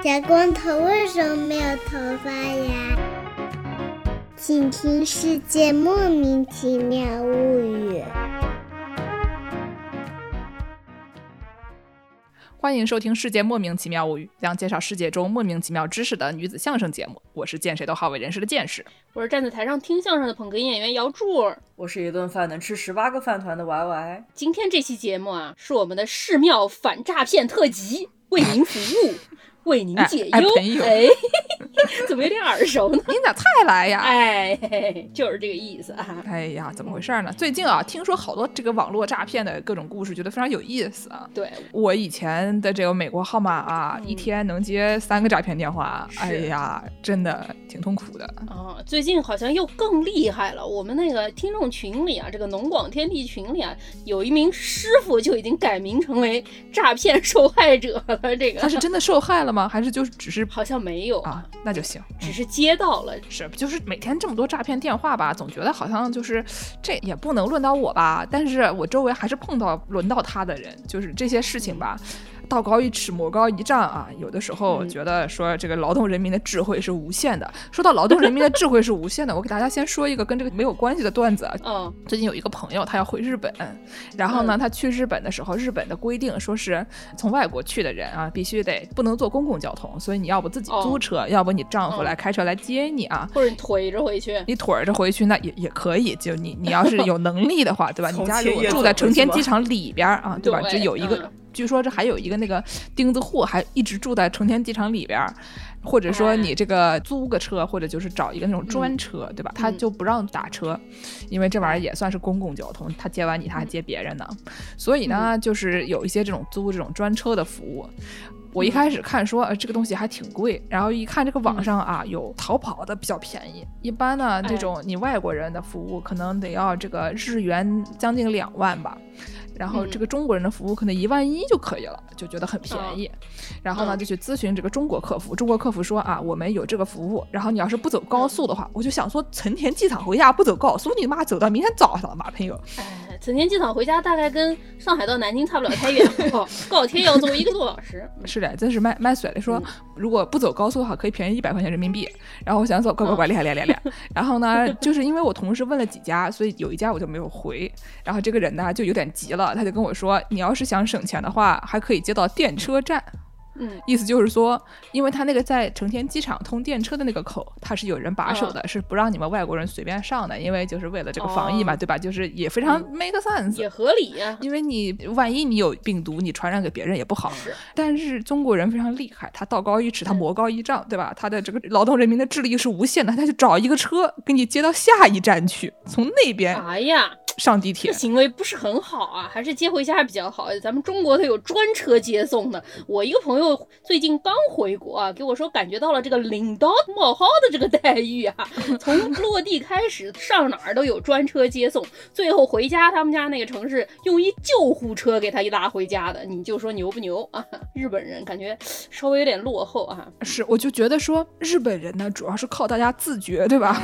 小光头为什么没有头发呀？请听《世界莫名其妙物语》。欢迎收听《世界莫名其妙物语》，将介绍世界中莫名其妙知识的女子相声节目。我是见谁都好为人师的见识，我是站在台上听相声的捧哏演员姚柱。我是一顿饭能吃十八个饭团的 Y Y。今天这期节目啊，是我们的寺庙反诈骗特辑，为您服务。为您解忧，哎，怎么有点耳熟呢？您咋才来呀？哎，就是这个意思啊。哎呀，怎么回事呢？最近啊，听说好多这个网络诈骗的各种故事，觉得非常有意思啊。对我以前的这个美国号码啊，一天能接三个诈骗电话，哎呀，真的挺痛苦的啊。最近好像又更厉害了，我们那个听众群里啊，这个农广天地群里啊，有一名师傅就已经改名成为诈骗受害者了。这个他是真的受害了吗？还是就是只是好像没有啊，那就行，只是接到了，是就是每天这么多诈骗电话吧，总觉得好像就是这也不能轮到我吧，但是我周围还是碰到轮到他的人，就是这些事情吧。道高一尺，魔高一丈啊！有的时候觉得说这个劳动人民的智慧是无限的。说到劳动人民的智慧是无限的，我给大家先说一个跟这个没有关系的段子。嗯，最近有一个朋友他要回日本，然后呢，他去日本的时候，日本的规定说是从外国去的人啊，必须得不能坐公共交通，所以你要不自己租车，要不你丈夫来开车来接你啊，或者你腿着回去，你腿着回去那也也可以。就你你要是有能力的话，对吧？你家如果住在成田机场里边啊，对吧？这有一个。据说这还有一个那个钉子户，还一直住在成田机场里边儿，或者说你这个租个车，或者就是找一个那种专车，对吧？他就不让打车，因为这玩意儿也算是公共交通，他接完你他还接别人呢。所以呢，就是有一些这种租这种专车的服务。我一开始看说，呃，这个东西还挺贵，然后一看这个网上啊，有淘宝的比较便宜。一般呢，这种你外国人的服务可能得要这个日元将近两万吧。然后这个中国人的服务可能一万一就可以了，就觉得很便宜。然后呢，就去咨询这个中国客服，中国客服说啊，我们有这个服务。然后你要是不走高速的话，我就想说，成田机场回家不走高速，你妈走到明天早上了嘛，朋友。哎，成田机场回家大概跟上海到南京差不了太远，高铁要走一个多小时。是的，真是卖卖水的。说如果不走高速的话，可以便宜一百块钱人民币。然后我想走，乖乖乖，厉害厉害厉害。然后呢，就是因为我同事问了几家，所以有一家我就没有回。然后这个人呢，就有点急了。他就跟我说：“你要是想省钱的话，还可以接到电车站。”嗯，意思就是说，因为他那个在成田机场通电车的那个口，他是有人把守的，是不让你们外国人随便上的，因为就是为了这个防疫嘛，对吧？就是也非常 make sense，也合理呀。因为你万一你有病毒，你传染给别人也不好。是，但是中国人非常厉害，他道高一尺，他魔高一丈，对吧？他的这个劳动人民的智力是无限的，他就找一个车给你接到下一站去，从那边。哎呀。上地铁，行为不是很好啊，还是接回家比较好。咱们中国它有专车接送的。我一个朋友最近刚回国啊，给我说感觉到了这个领导冒号的这个待遇啊，从落地开始上哪儿都有专车接送，最后回家他们家那个城市用一救护车给他一拉回家的。你就说牛不牛啊？日本人感觉稍微有点落后啊。是，我就觉得说日本人呢，主要是靠大家自觉，对吧？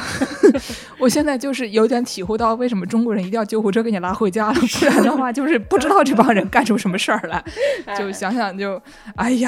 我现在就是有点体会到为什么中国人一定要。救护车给你拉回家了，不然的话就是不知道这帮人干出什么事儿来，就想想就，哎呀。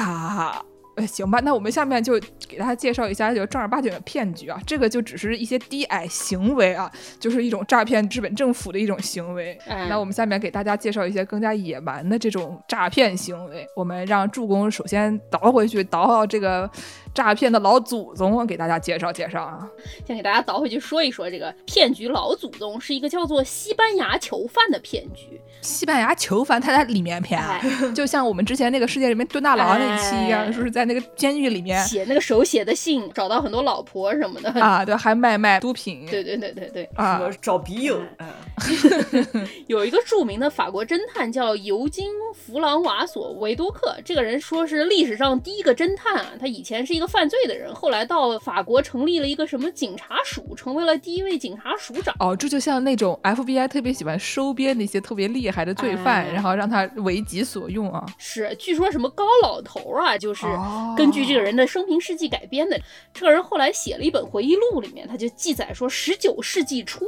行吧，那我们下面就给大家介绍一下，就正儿八经的骗局啊。这个就只是一些低矮行为啊，就是一种诈骗日本政府的一种行为。那我们下面给大家介绍一些更加野蛮的这种诈骗行为。我们让助攻首先倒回去，倒到这个诈骗的老祖宗，给大家介绍介绍啊。先给大家倒回去说一说这个骗局老祖宗是一个叫做西班牙囚犯的骗局。西班牙囚犯他在里面骗，就像我们之前那个世界里面蹲大牢那期一样，说是在。那个监狱里面写那个手写的信，找到很多老婆什么的 啊，对，还卖卖毒品，对对对对对啊，找笔友。有一个著名的法国侦探叫尤金·弗朗瓦索·维多克，这个人说是历史上第一个侦探啊。他以前是一个犯罪的人，后来到法国成立了一个什么警察署，成为了第一位警察署长。哦，这就像那种 FBI 特别喜欢收编那些特别厉厉害的罪犯，哎然后让他为己所用啊。是，据说什么高老头啊，就是哦根据这个人的生平事迹改编的。这个人后来写了一本回忆录，里面他就记载说，十九世纪初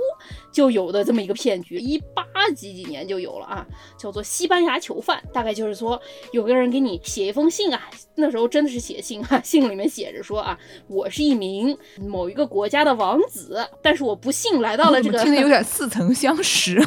就有的这么一个骗局，一八几几年就有了啊，叫做西班牙囚犯。大概就是说，有个人给你写一封信啊，那时候真的是写信啊，信里面写着说啊，我是一名某一个国家的王子，但是我不幸来到了 这个听着有点似曾相识。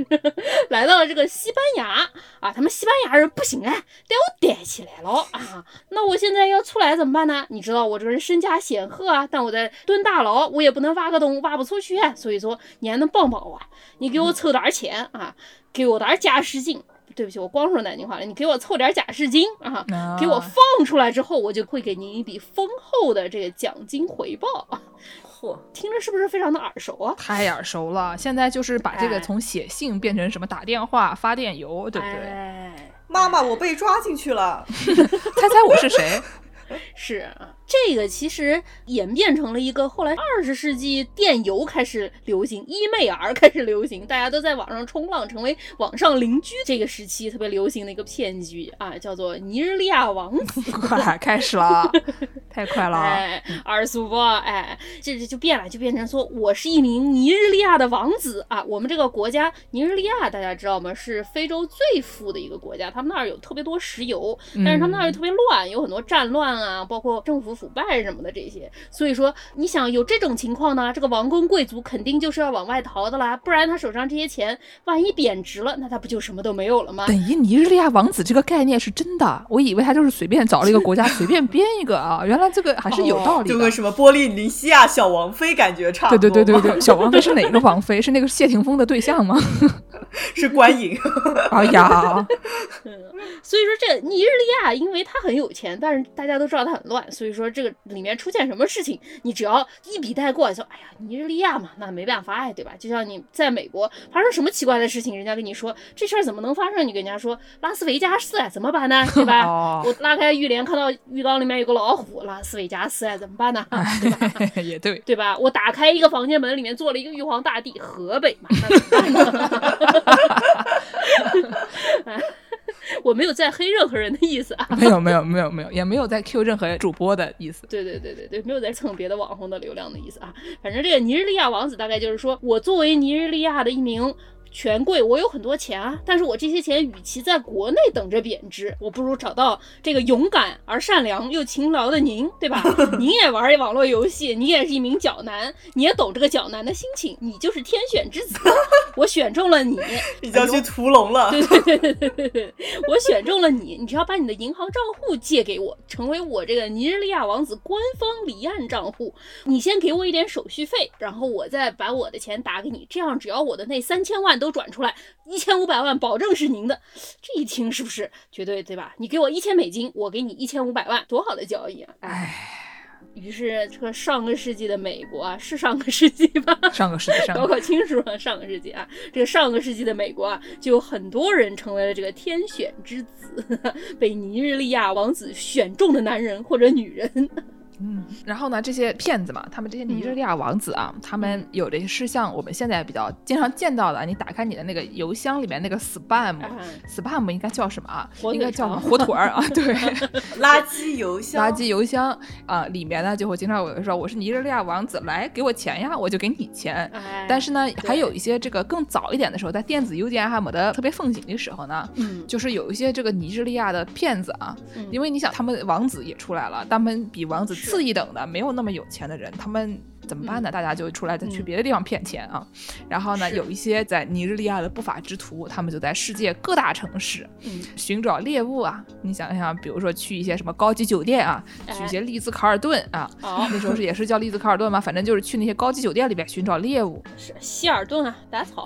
来到了这个西班牙啊，他们西班牙人不行哎，得我逮起来了啊！那我现在要出来怎么办呢？你知道我这个人身家显赫啊，但我在蹲大牢，我也不能挖个洞挖不出去啊，所以说你还能帮帮我啊？你给我凑点儿钱啊，给我点儿假释金。对不起，我光说南京话了。你给我凑点假释金啊，给我放出来之后，我就会给您一笔丰厚的这个奖金回报。嚯，听着是不是非常的耳熟啊？太耳熟了，现在就是把这个哎从写信变成什么打电话、发电邮，对不对？哎妈妈，我被抓进去了。猜猜我是谁？是啊，这个其实演变成了一个后来二十世纪电邮开始流行，伊妹儿开始流行，大家都在网上冲浪，成为网上邻居。这个时期特别流行的一个骗局啊，叫做尼日利亚王子。快开始了，太快了！哎，二叔不，哎，这这就变了，就变成说我是一名尼日利亚的王子啊。我们这个国家尼日利亚，大家知道吗？是非洲最富的一个国家，他们那儿有特别多石油，但是他们那儿又特别乱，有很多战乱啊，包括政府腐败什么的这些。所以说，你想有这种情况呢，这个王公贵族肯定就是要往外逃的啦，不然他手上这些钱万一贬值了，那他不就什么都没有了吗？等于尼日利亚王子这个概念是真的，我以为他就是随便找了一个国家随便编一个啊，原来这个还是有道理的。就跟什么波利尼西亚小王妃感觉差不对多。对对对 对，小王妃是哪个王妃？是那个谢霆锋的对象吗？是观影。哎呀，所以说这尼日利亚，因为他很有钱，但是大家都知道他很乱，所以说这个里面出现什么事情，你只要一笔带过，说哎呀尼日利亚嘛，那没办法哎，对吧？就像你在美国发生什么奇怪的事情，人家跟你说这事儿怎么能发生，你跟人家说拉斯维加斯啊，怎么办呢？对吧？哦我拉开浴帘看到浴缸里面有个老虎，拉斯维加斯啊，怎么办呢？对吧？也对，对吧？我打开一个房间门，里面坐了一个玉皇大帝，河北嘛，那怎么办呢？哎 我没有在黑任何人的意思啊。没有没有没有没有，也没有在 Q 任何主播的意思。对对对对对，没有在蹭别的网红的流量的意思啊。反正这个尼日利亚王子大概就是说，我作为尼日利亚的一名。权贵，我有很多钱啊，但是我这些钱与其在国内等着贬值，我不如找到这个勇敢而善良又勤劳的您，对吧？您也玩网络游戏，你也是一名角男，你也懂这个角男的心情，你就是天选之子，我选中了你，你就要去屠龙了。对对对对对对对，我选中了你，你只要把你的银行账户借给我，成为我这个尼日利亚王子官方离岸账户。你先给我一点手续费，然后我再把我的钱打给你，这样只要我的那三千万都转出来，一千五百万保证是您的。这一听是不是绝对对吧？你给我一千美金，我给你一千五百万，多好的交易啊！哎，于是这个上个世纪的美国啊，是上个世纪吧？上个世纪上搞搞清楚啊，上个世纪啊，这个上个世纪的美国啊，就有很多人成为了这个天选之子，被尼日利亚王子选中的男人或者女人。嗯，然后呢，这些骗子嘛，他们这些尼日利亚王子啊，他们有的是像我们现在比较经常见到的，你打开你的那个邮箱里面那个 spam。啊 spam 应该叫什么啊？应该叫什么火腿儿啊？对，垃圾邮箱，垃圾邮箱啊、里面呢就会经常有人说我是尼日利亚王子，来给我钱呀，我就给你钱。哎，但是呢，还有一些这个更早一点的时候，在电子邮件还没得特别风行的时候呢，嗯，就是有一些这个尼日利亚的骗子啊，嗯因为你想，他们王子也出来了，他们比王子是次一等的，没有那么有钱的人，他们怎么办呢？大家就出来再去嗯别的地方骗钱啊。然后呢，有一些在尼日利亚的不法之徒，他们就在世界各大城市嗯寻找猎物啊。你想想，比如说去一些什么高级酒店啊，去一些丽兹卡尔顿啊。好那时候是也是叫丽兹卡尔顿嘛？反正就是去那些高级酒店里边寻找猎物，是希尔顿啊，打 草。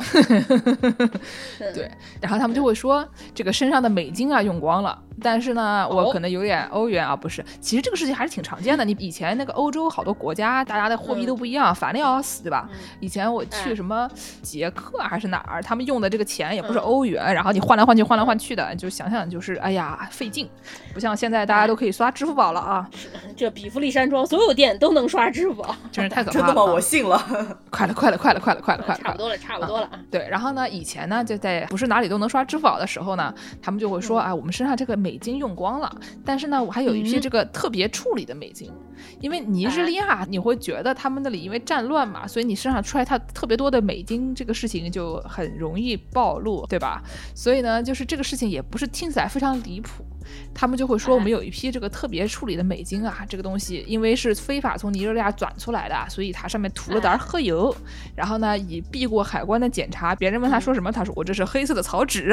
对，然后他们就会说这个身上的美金啊用光了，但是呢，我可能有点欧元啊，不是。其实这个事情还是挺常见的。你以前那个欧洲好多国家，大家的货币都不一样，烦的要死，对吧？以前我去什么捷克还是哪儿，他们用的这个钱也不是欧元，然后你换来换去，换来换去的，就想想就是哎呀费劲。不像现在大家都可以刷支付宝了啊！这比弗利山庄所有店都能刷支付宝，真是太可怕了！真的吗？我信了。快了，快了，快了，快了，快了，快了！差不多了，差不多了。对，然后呢，以前呢，就在不是哪里都能刷支付宝的时候呢，他们就会说啊，我们身上这个美金用光了，但是呢，我还有一批这个特别处理的美金，因为尼日利亚你会觉得他们们那里因为战乱嘛，所以你身上出来特别多的美金，这个事情就很容易暴露，对吧？所以呢，就是这个事情也不是听起来非常离谱。他们就会说，我们有一批这个特别处理的美金啊，这个东西因为是非法从尼日利亚转出来的，所以它上面涂了点儿黑油，然后呢，以避过海关的检查。别人问他说什么，他说我这是黑色的草纸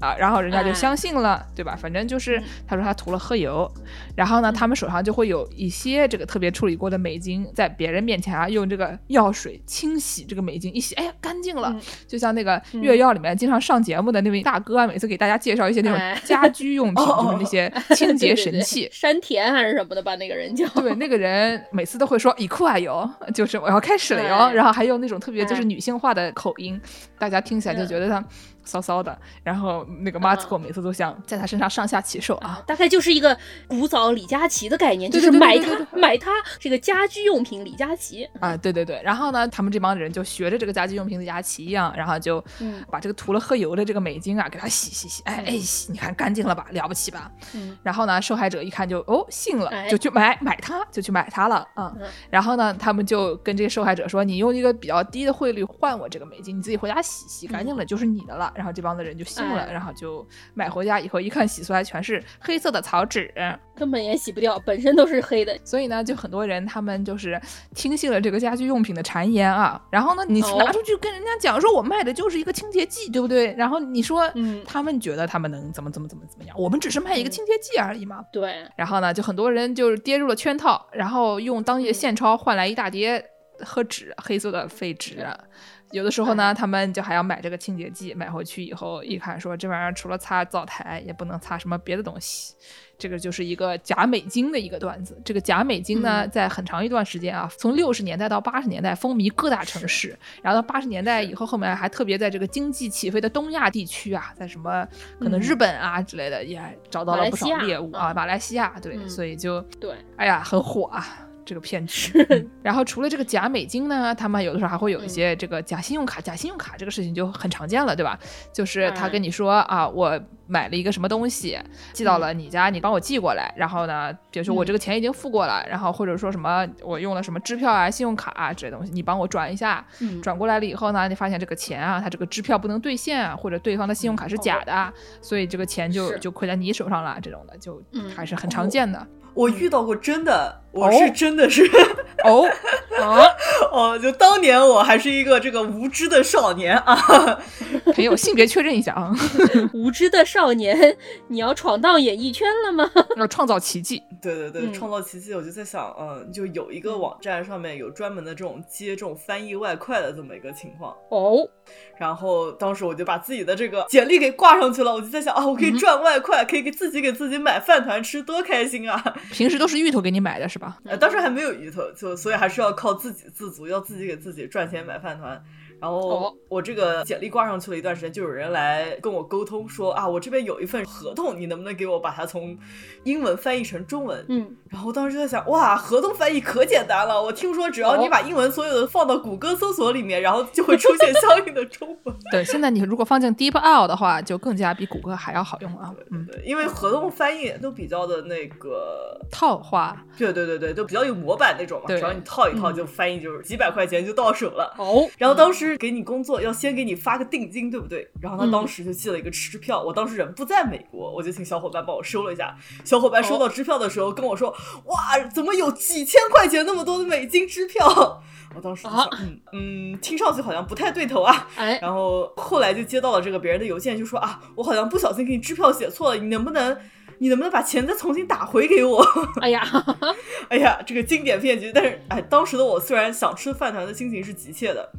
啊，然后人家就相信了，对吧？反正就是他说他涂了黑油，然后呢，他们手上就会有一些这个特别处理过的美金，在别人面前啊，用这个药水清洗这个美金，一洗，哎呀，干净了。就像那个月药里面经常上节目的那位大哥啊，每次给大家介绍一些那种家居用品。那些 清洁神器，山田还是什么的吧？那个人叫对，那个人每次都会说“以库啊油”，就是我要开始了哟。然后还用那种特别就是女性化的口音，大家听起来就觉得他。骚骚的，然后那个马斯克每次都想在他身上上下其手啊，大概就是一个古早李佳琦的概念，就是买他买他这个家居用品李佳琦。啊，对对对，然后呢，他们这帮人就学着这个家居用品李佳琦一样，然后就把这个涂了黑油的这个美金啊给他洗洗洗，哎哎洗，你看干净了吧，了不起吧？嗯，然后呢，受害者一看就哦信了，就去买买它，就去买它了啊，然后呢，他们就跟这个受害者说，你用一个比较低的汇率换我这个美金，你自己回家洗洗干净了就是你的了。然后这帮子人就信了，然后就买回家以后一看，洗出来全是黑色的草纸，根本也洗不掉，本身都是黑的。所以呢，就很多人他们就是听信了这个家居用品的谗言啊。然后呢，你拿出去跟人家讲说，我卖的就是一个清洁剂，对不对？然后你说，嗯，他们觉得他们能怎么怎么怎么怎么样？我们只是卖一个清洁剂而已嘛。对。然后呢，就很多人就是跌入了圈套，然后用当地的现钞换来一大叠和纸，黑色的废纸。有的时候呢，他们就还要买这个清洁剂，买回去以后一看，说这玩意儿除了擦灶台，也不能擦什么别的东西。这个就是一个假美金的一个段子。这个假美金呢，在很长一段时间啊，从六十年代到八十年代，风靡各大城市。然后到八十年代以后，后面还特别在这个经济起飞的东亚地区啊，在什么可能日本啊之类的，也找到了不少猎物啊。马来西亚，对，所以就对，哎呀，很火啊。这个骗局，然后除了这个假美金呢，他们有的时候还会有一些这个假信用卡。假信用卡这个事情就很常见了，对吧？就是他跟你说啊，我买了一个什么东西，寄到了你家，你帮我寄过来。然后呢，比如说我这个钱已经付过了，然后或者说什么我用了什么支票啊、信用卡啊这些东西，你帮我转一下。转过来了以后呢，你发现这个钱啊，它这个支票不能兑现啊，或者对方的信用卡是假的，所以这个钱就就亏在你手上了。这种的就还是很常见的。我遇到过真的，我是真的是哦。啊？哦，就当年我还是一个这个无知的少年啊，朋友性别确认一下啊，无知的少年，你要闯荡演艺圈了吗？要创造奇迹？对对对，创造奇迹，我就在想，嗯，就有一个网站上面有专门的这种接这种翻译外快的这么一个情况。哦，然后当时我就把自己的这个简历给挂上去了，我就在想啊，我可以赚外快，可以给自己给自己买饭团吃，多开心啊！平时都是芋头给你买的是吧？呃，当时还没有鱼头，就所以还是要靠自给自足，要自己给自己赚钱买饭团。然后我这个简历挂上去了一段时间，就有人来跟我沟通说啊，我这边有一份合同，你能不能给我把它从英文翻译成中文？嗯，然后当时就在想，哇，合同翻译可简单了，我听说只要你把英文所有的放到谷歌搜索里面，然后就会出现相应的中文。对，现在你如果放进 DeepL 的话，就更加比谷歌还要好用啊。嗯，对，因为合同翻译都比较的那个套话，对对对对，都比较有模板那种嘛，只要你套一套就翻译，就是几百块钱就到手了。哦，然后当时给你工作要。先给你发个定金，对不对？然后他当时就寄了一个支票，我当时人不在美国，我就请小伙伴帮我收了一下。小伙伴收到支票的时候跟我说：“哇，怎么有几千块钱那么多的美金支票？”我当时就想，嗯嗯，听上去好像不太对头啊。哎，然后后来就接到了这个别人的邮件，就说啊，我好像不小心给你支票写错了，你能不能你能不能把钱再重新打回给我？哎呀，哎呀，这个经典骗局。但是，哎，当时的我虽然想吃饭团的心情是急切的。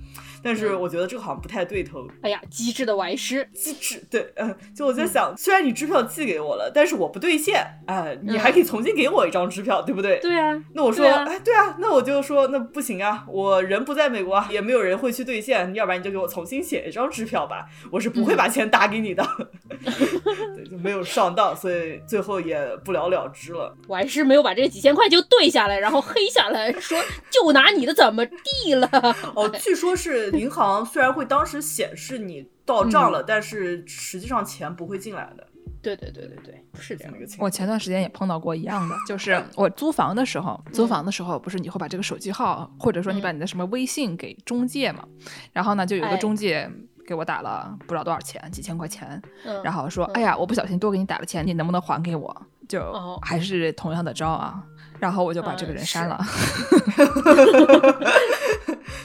但是我觉得这个好像不太对头。哎呀，机智的歪师，机智，对，嗯，就我在想，虽然你支票寄给我了，但是我不兑现，哎，你还可以重新给我一张支票，对不对？对啊。那我说，哎，对啊，那我就说，那不行啊，我人不在美国，也没有人会去兑现，要不然你就给我重新写一张支票吧，我是不会把钱打给你的。对，就没有上当，所以最后也不了了之了。我还是没有把这几千块就兑下来，然后黑下来说就拿你的怎么地了？哦，据说是。银行虽然会当时显示你到账了，但是实际上钱不会进来的。对对对对对，是这样一个情况。我前段时间也碰到过一样的，就是我租房的时候，租房的时候不是你会把这个手机号，或者说你把你的什么微信给中介嘛？然后呢，就有个中介给我打了不知道多少钱，几千块钱，然后说：“哎呀，我不小心多给你打了钱，你能不能还给我？”就还是同样的招啊。然后我就把这个人删了。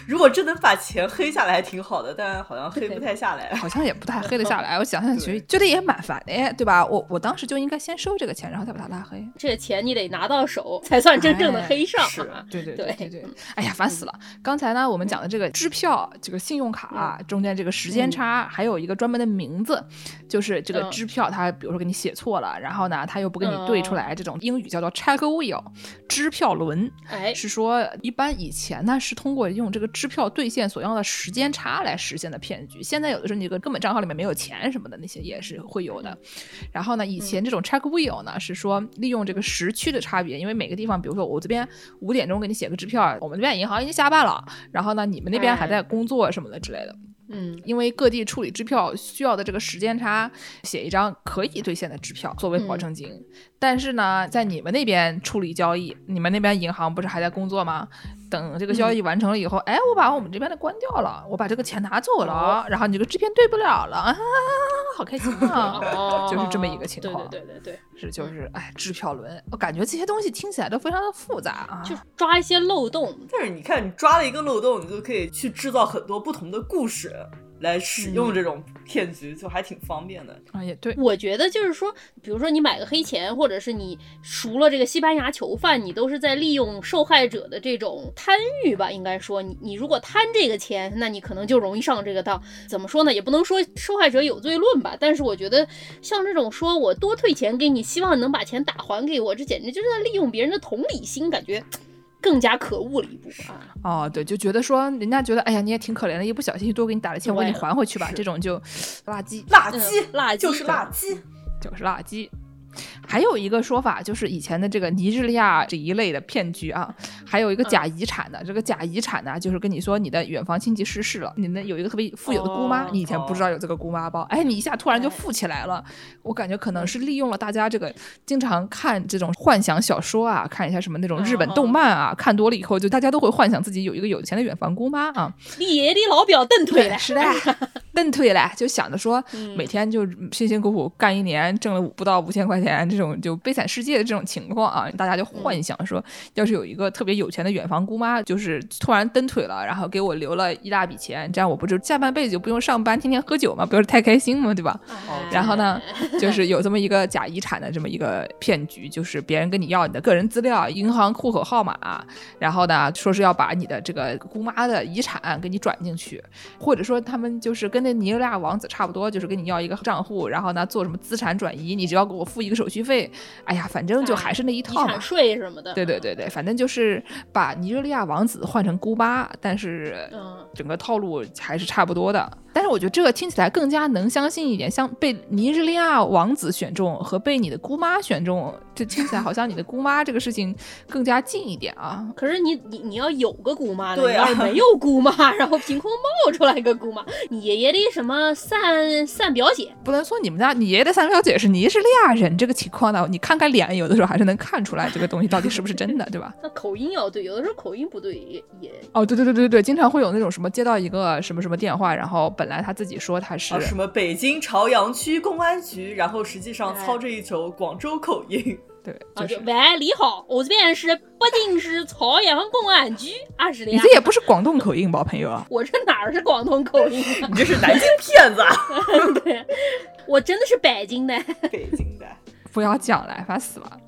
如果真能把钱黑下来，还挺好的，但好像黑不太下来，好像也不太黑得下来。我想想其实，觉得也蛮烦的，对吧？我我当时就应该先收这个钱，然后再把它拉黑。这钱你得拿到手，才算真正的黑上。是，对对对对对。哎呀，烦死了！刚才呢，我们讲的这个支票、这个信用卡中间这个时间差，还有一个专门的名字，就是这个支票，它比如说给你写错了，然后呢，他又不给你对出来，这种英语叫做 check wheel，支票轮。哎，是说一般以前呢是通过用这个。支票兑现所要的时间差来实现的骗局，现在有的时候你个根本账号里面没有钱什么的那些也是会有的。然后呢，以前这种 check wheel 呢是说利用这个时区的差别，因为每个地方，比如说我这边五点钟给你写个支票，我们这边银行已经下班了，然后呢你们那边还在工作什么的之类的。嗯，因为各地处理支票需要的这个时间差，写一张可以兑现的支票作为保证金。但是呢，在你们那边处理交易，你们那边银行不是还在工作吗？等这个交易完成了以后，哎，我把我们这边的关掉了，我把这个钱拿走了，然后你这个支票兑不了了，啊，好开心啊！就是这么一个情况。对对对对对，是就是哎，支票轮，我感觉这些东西听起来都非常的复杂啊，就抓一些漏洞。但是你看，你抓了一个漏洞，你就可以去制造很多不同的故事。来使用这种骗局就还挺方便的啊，也对。我觉得就是说，比如说你买个黑钱，或者是你赎了这个西班牙囚犯，你都是在利用受害者的这种贪欲吧？应该说，你你如果贪这个钱，那你可能就容易上这个当。怎么说呢？也不能说受害者有罪论吧。但是我觉得，像这种说我多退钱给你，希望能把钱打还给我，这简直就是在利用别人的同理心，感觉。更加可恶了一步啊！哦，对，就觉得说人家觉得，哎呀，你也挺可怜的，一不小心多给你打了钱，我给你还回去吧，这种就垃圾，垃圾，垃圾，就是垃圾，就是垃圾。还有一个说法，就是以前的这个尼日利亚这一类的骗局啊，还有一个假遗产的。这个假遗产呢，就是跟你说你的远房亲戚逝世了，你的有一个特别富有的姑妈，你以前不知道有这个姑妈包，哎，你一下突然就富起来了。我感觉可能是利用了大家这个经常看这种幻想小说啊，看一下什么那种日本动漫啊，看多了以后，就大家都会幻想自己有一个有钱的远房姑妈啊。你爷的老表蹬腿了，是的，蹬腿了，就想着说每天就辛辛苦苦干一年，挣了不到五千块钱。这种就悲惨世界的这种情况啊，大家就幻想说，要是有一个特别有钱的远房姑妈，就是突然蹬腿了，然后给我留了一大笔钱，这样我不就下半辈子就不用上班，天天喝酒嘛，不是太开心嘛，对吧？然后呢，就是有这么一个假遗产的这么一个骗局，就是别人跟你要你的个人资料、银行户口号码，然后呢，说是要把你的这个姑妈的遗产给你转进去，或者说他们就是跟那尼日利亚王子差不多，就是跟你要一个账户，然后呢做什么资产转移，你只要给我付一个手续费，哎呀，反正就还是那一套嘛，税什么的。对对对对，反正就是把尼日利亚王子换成姑妈，但是整个套路还是差不多的。但是我觉得这个听起来更加能相信一点，像被尼日利亚王子选中和被你的姑妈选中，这听起来好像你的姑妈这个事情更加近一点啊。可是你你你要有个姑妈，你要是没有姑妈，然后凭空冒出来一个姑妈，你爷爷的什么三三表姐，不能说你们家你爷爷的三表姐是尼日利亚人这个情况呢？你看看脸，有的时候还是能看出来这个东西到底是不是真的，对吧？那口音要对，有的时候口音不对也也哦，对对对对对，经常会有那种什么接到一个什么什么电话，然后本来他自己说他是什么北京朝阳区公安局，然后实际上操着一口广州口音。对，就是喂，你好，我这边是北京市朝阳公安局，啊是的。你这也不是广东口音吧，朋友？我这哪儿是广东口音？你这是南京骗子。啊对，我真的是北京的。北京的。不要讲了，烦死了。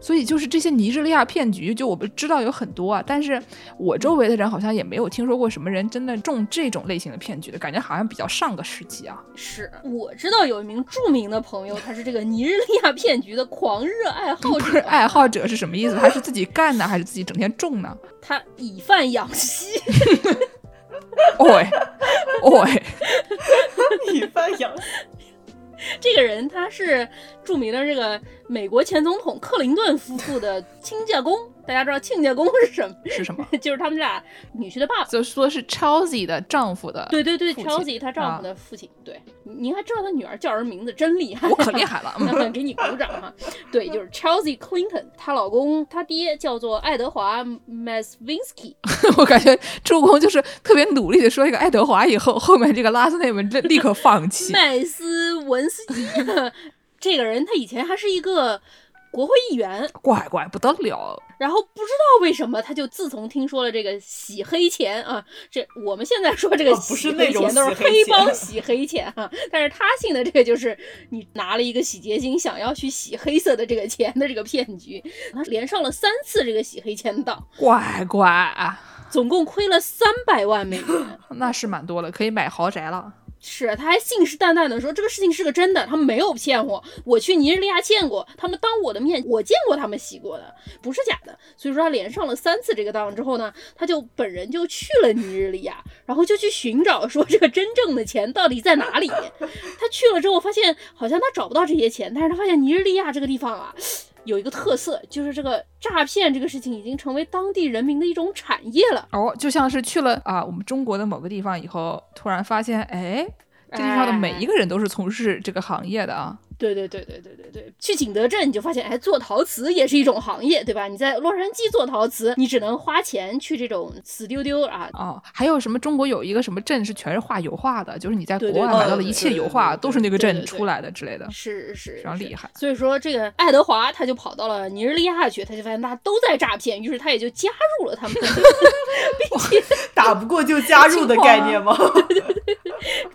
所以就是这些尼日利亚骗局，就我们知道有很多啊，但是我周围的人好像也没有听说过什么人真的中这种类型的骗局的感觉，好像比较上个世纪啊。是我知道有一名著名的朋友，他是这个尼日利亚骗局的狂热爱好者。不是爱好者是什么意思？他是自己干呢，还是自己整天种呢？他以贩养吸。喂 喂，以贩养。这个人他是著名的这个美国前总统克林顿夫妇的亲家公。大家知道亲家公是什么？是什么？就是他们俩女婿的爸爸。就说是 Chelsea 的丈夫的。对对对，Chelsea 她丈夫的父亲。对，您还知道他女儿叫什么名字？真厉害！我可厉害了，给你鼓掌哈。对，就是 Chelsea Clinton，她老公她爹叫做爱德华 Masvinsky。我感觉助攻就是特别努力的说一个爱德华以后，后面这个 last name 立立刻放弃。麦斯文斯基，这个人他以前还是一个。国会议员，怪怪不得了。然后不知道为什么，他就自从听说了这个洗黑钱啊，这我们现在说这个洗黑钱都是黑帮洗黑钱啊，但是他信的这个就是你拿了一个洗洁精，想要去洗黑色的这个钱的这个骗局，他连上了三次这个洗黑钱当，乖乖啊，总共亏了三百万美元，那是蛮多了，可以买豪宅了。是，他还信誓旦旦的说这个事情是个真的，他们没有骗我，我去尼日利亚见过，他们当我的面，我见过他们洗过的，不是假的。所以说他连上了三次这个当之后呢，他就本人就去了尼日利亚，然后就去寻找说这个真正的钱到底在哪里。他去了之后发现好像他找不到这些钱，但是他发现尼日利亚这个地方啊。有一个特色，就是这个诈骗这个事情已经成为当地人民的一种产业了。哦，就像是去了啊，我们中国的某个地方以后，突然发现，哎，这地方的每一个人都是从事这个行业的啊。对对对对对对对，去景德镇你就发现，哎，做陶瓷也是一种行业，对吧？你在洛杉矶做陶瓷，你只能花钱去这种死丢丢啊。哦，还有什么？中国有一个什么镇是全是画油画的，就是你在国外买到的一切油画都是那个镇出来的之类的。是是，非常厉害。所以说，这个爱德华他就跑到了尼日利亚去，他就发现大家都在诈骗，于是他也就加入了他们，并且打不过就加入的概念吗？对对对，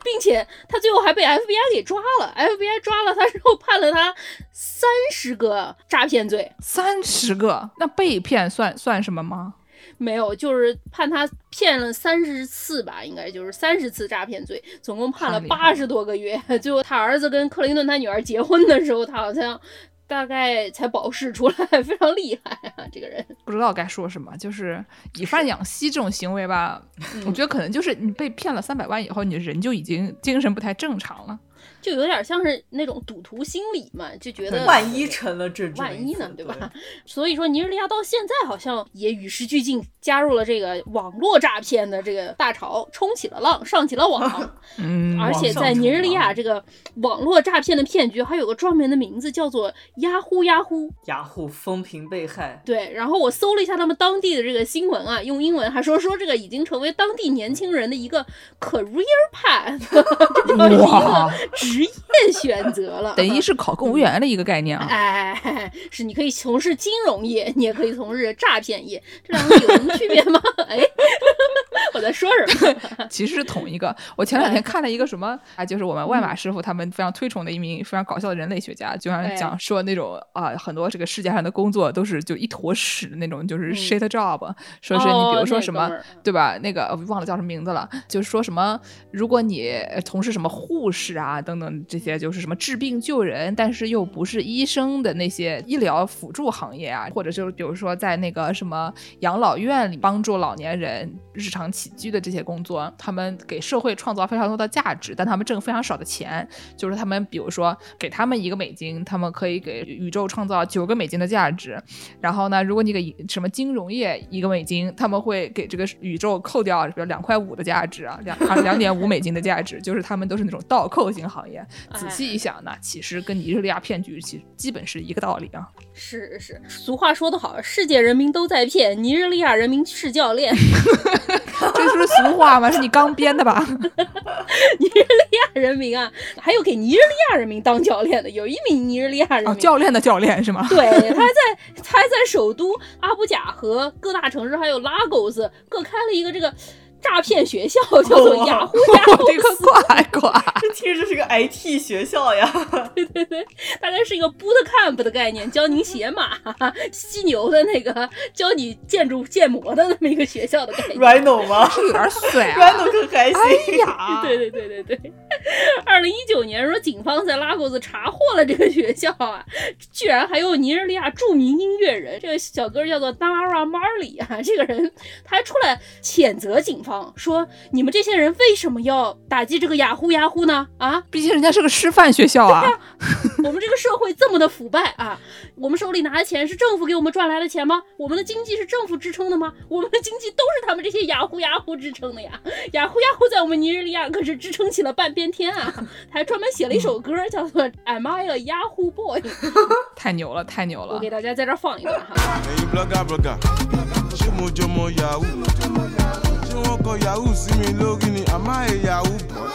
并且他最后还被 FBI 给抓了，FBI 抓了他。之后判了他三十个诈骗罪，三十个，那被骗算算什么吗？没有，就是判他骗了三十次吧，应该就是三十次诈骗罪，总共判了八十多个月。最后他儿子跟克林顿他女儿结婚的时候，他好像大概才保释出来，非常厉害啊！这个人不知道该说什么，就是以贩养吸这种行为吧，我觉得可能就是你被骗了三百万以后，你人就已经精神不太正常了。就有点像是那种赌徒心理嘛，就觉得万一成了这，万一呢，对吧？所以说尼日利亚到现在好像也与时俱进，加入了这个网络诈骗的这个大潮，冲起了浪，上起了网。嗯，而且在尼日利亚这个网络诈骗的骗局还有个专门的名字，叫做呀呼呀呼。呀呼风评被害。对，然后我搜了一下他们当地的这个新闻啊，用英文还说说这个已经成为当地年轻人的一个 career path，哇。职业选择了，等于是考公务员的一个概念啊！哎，是你可以从事金融业，你也可以从事诈骗业，这两个有什么区别吗？哎，我在说什么？其实是同一个。我前两天看了一个什么啊，就是我们外马师傅他们非常推崇的一名非常搞笑的人类学家，就像讲说那种啊，很多这个世界上的工作都是就一坨屎那种，就是 shit job。说是你比如说什么，对吧？那个忘了叫什么名字了，就是说什么，如果你从事什么护士啊等等。这些就是什么治病救人，但是又不是医生的那些医疗辅助行业啊，或者就是比如说在那个什么养老院里帮助老年人日常起居的这些工作，他们给社会创造非常多的价值，但他们挣非常少的钱。就是他们比如说给他们一个美金，他们可以给宇宙创造九个美金的价值。然后呢，如果你给什么金融业一个美金，他们会给这个宇宙扣掉比如两块五的价值啊，两啊两点五美金的价值，就是他们都是那种倒扣型行业。仔细一想，那其实跟尼日利亚骗局其实基本是一个道理啊。是是，俗话说得好，世界人民都在骗，尼日利亚人民是教练。这是俗话吗？是你刚编的吧？尼日利亚人民啊，还有给尼日利亚人民当教练的，有一名尼日利亚人民教练的教练是吗？对，他还在他还在首都阿布贾和各大城市还有拉狗斯各开了一个这个。诈骗学校，叫做雅虎 雅虎。这个怪怪，这听着是个 IT 学校呀。对对对，大概是一个 boot camp 的概念，教您写码、犀牛的那个，教你建筑建模的那么一个学校的概念。Rhino 吗？是有点水啊。Rhino 可开心。哎呀，对对对对对。二零一九年，说警方在拉各斯查获了这个学校啊，居然还有尼日利亚著名音乐人，这个小哥叫做 Dara Marley 啊，这个人他还出来谴责警方，说你们这些人为什么要打击这个雅虎雅虎呢？啊，毕竟人家是个师范学校啊。我们这个社会这么的腐败啊，我们手里拿的钱是政府给我们赚来的钱吗？我们的经济是政府支撑的吗？我们的经济都是他们这些雅虎雅虎支撑的呀。雅虎雅虎在我们尼日利亚可是支撑起了半边天啊！他还专门写了一首歌，叫做《Am I a Yahoo Boy 》。太牛了，太牛了！我给大家在这放一段哈。tí wọ́n kọ yahoo sí mi lórí ni àmá ẹ̀ bọ̀.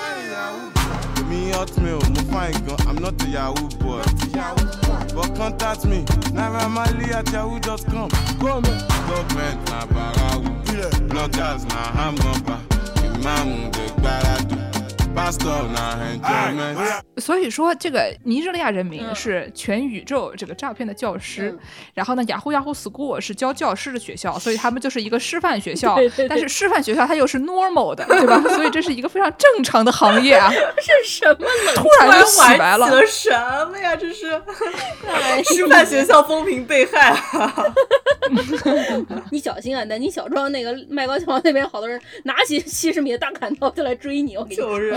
èmi hotmail mo fine gan i'm not a yahoo boy. but contact me naira Mali at yahoo dot com. gómẹ̀. government na barawu bloggers na hamgamba ìmáàmù dẹ̀ gbáradùn. 所以说，这个尼日利亚人民是全宇宙这个诈骗的教师，然后呢，雅虎雅虎 school 是教教师的学校，所以他们就是一个师范学校。但是师范学校它又是 normal 的，对吧？所以这是一个非常正常的行业啊。是什么？突然就洗白了？什么呀？这是师范学校风评被害啊！你小心啊！南京小庄那个麦高桥那边好多人拿起七十米的大砍刀就来追你，我跟你就是。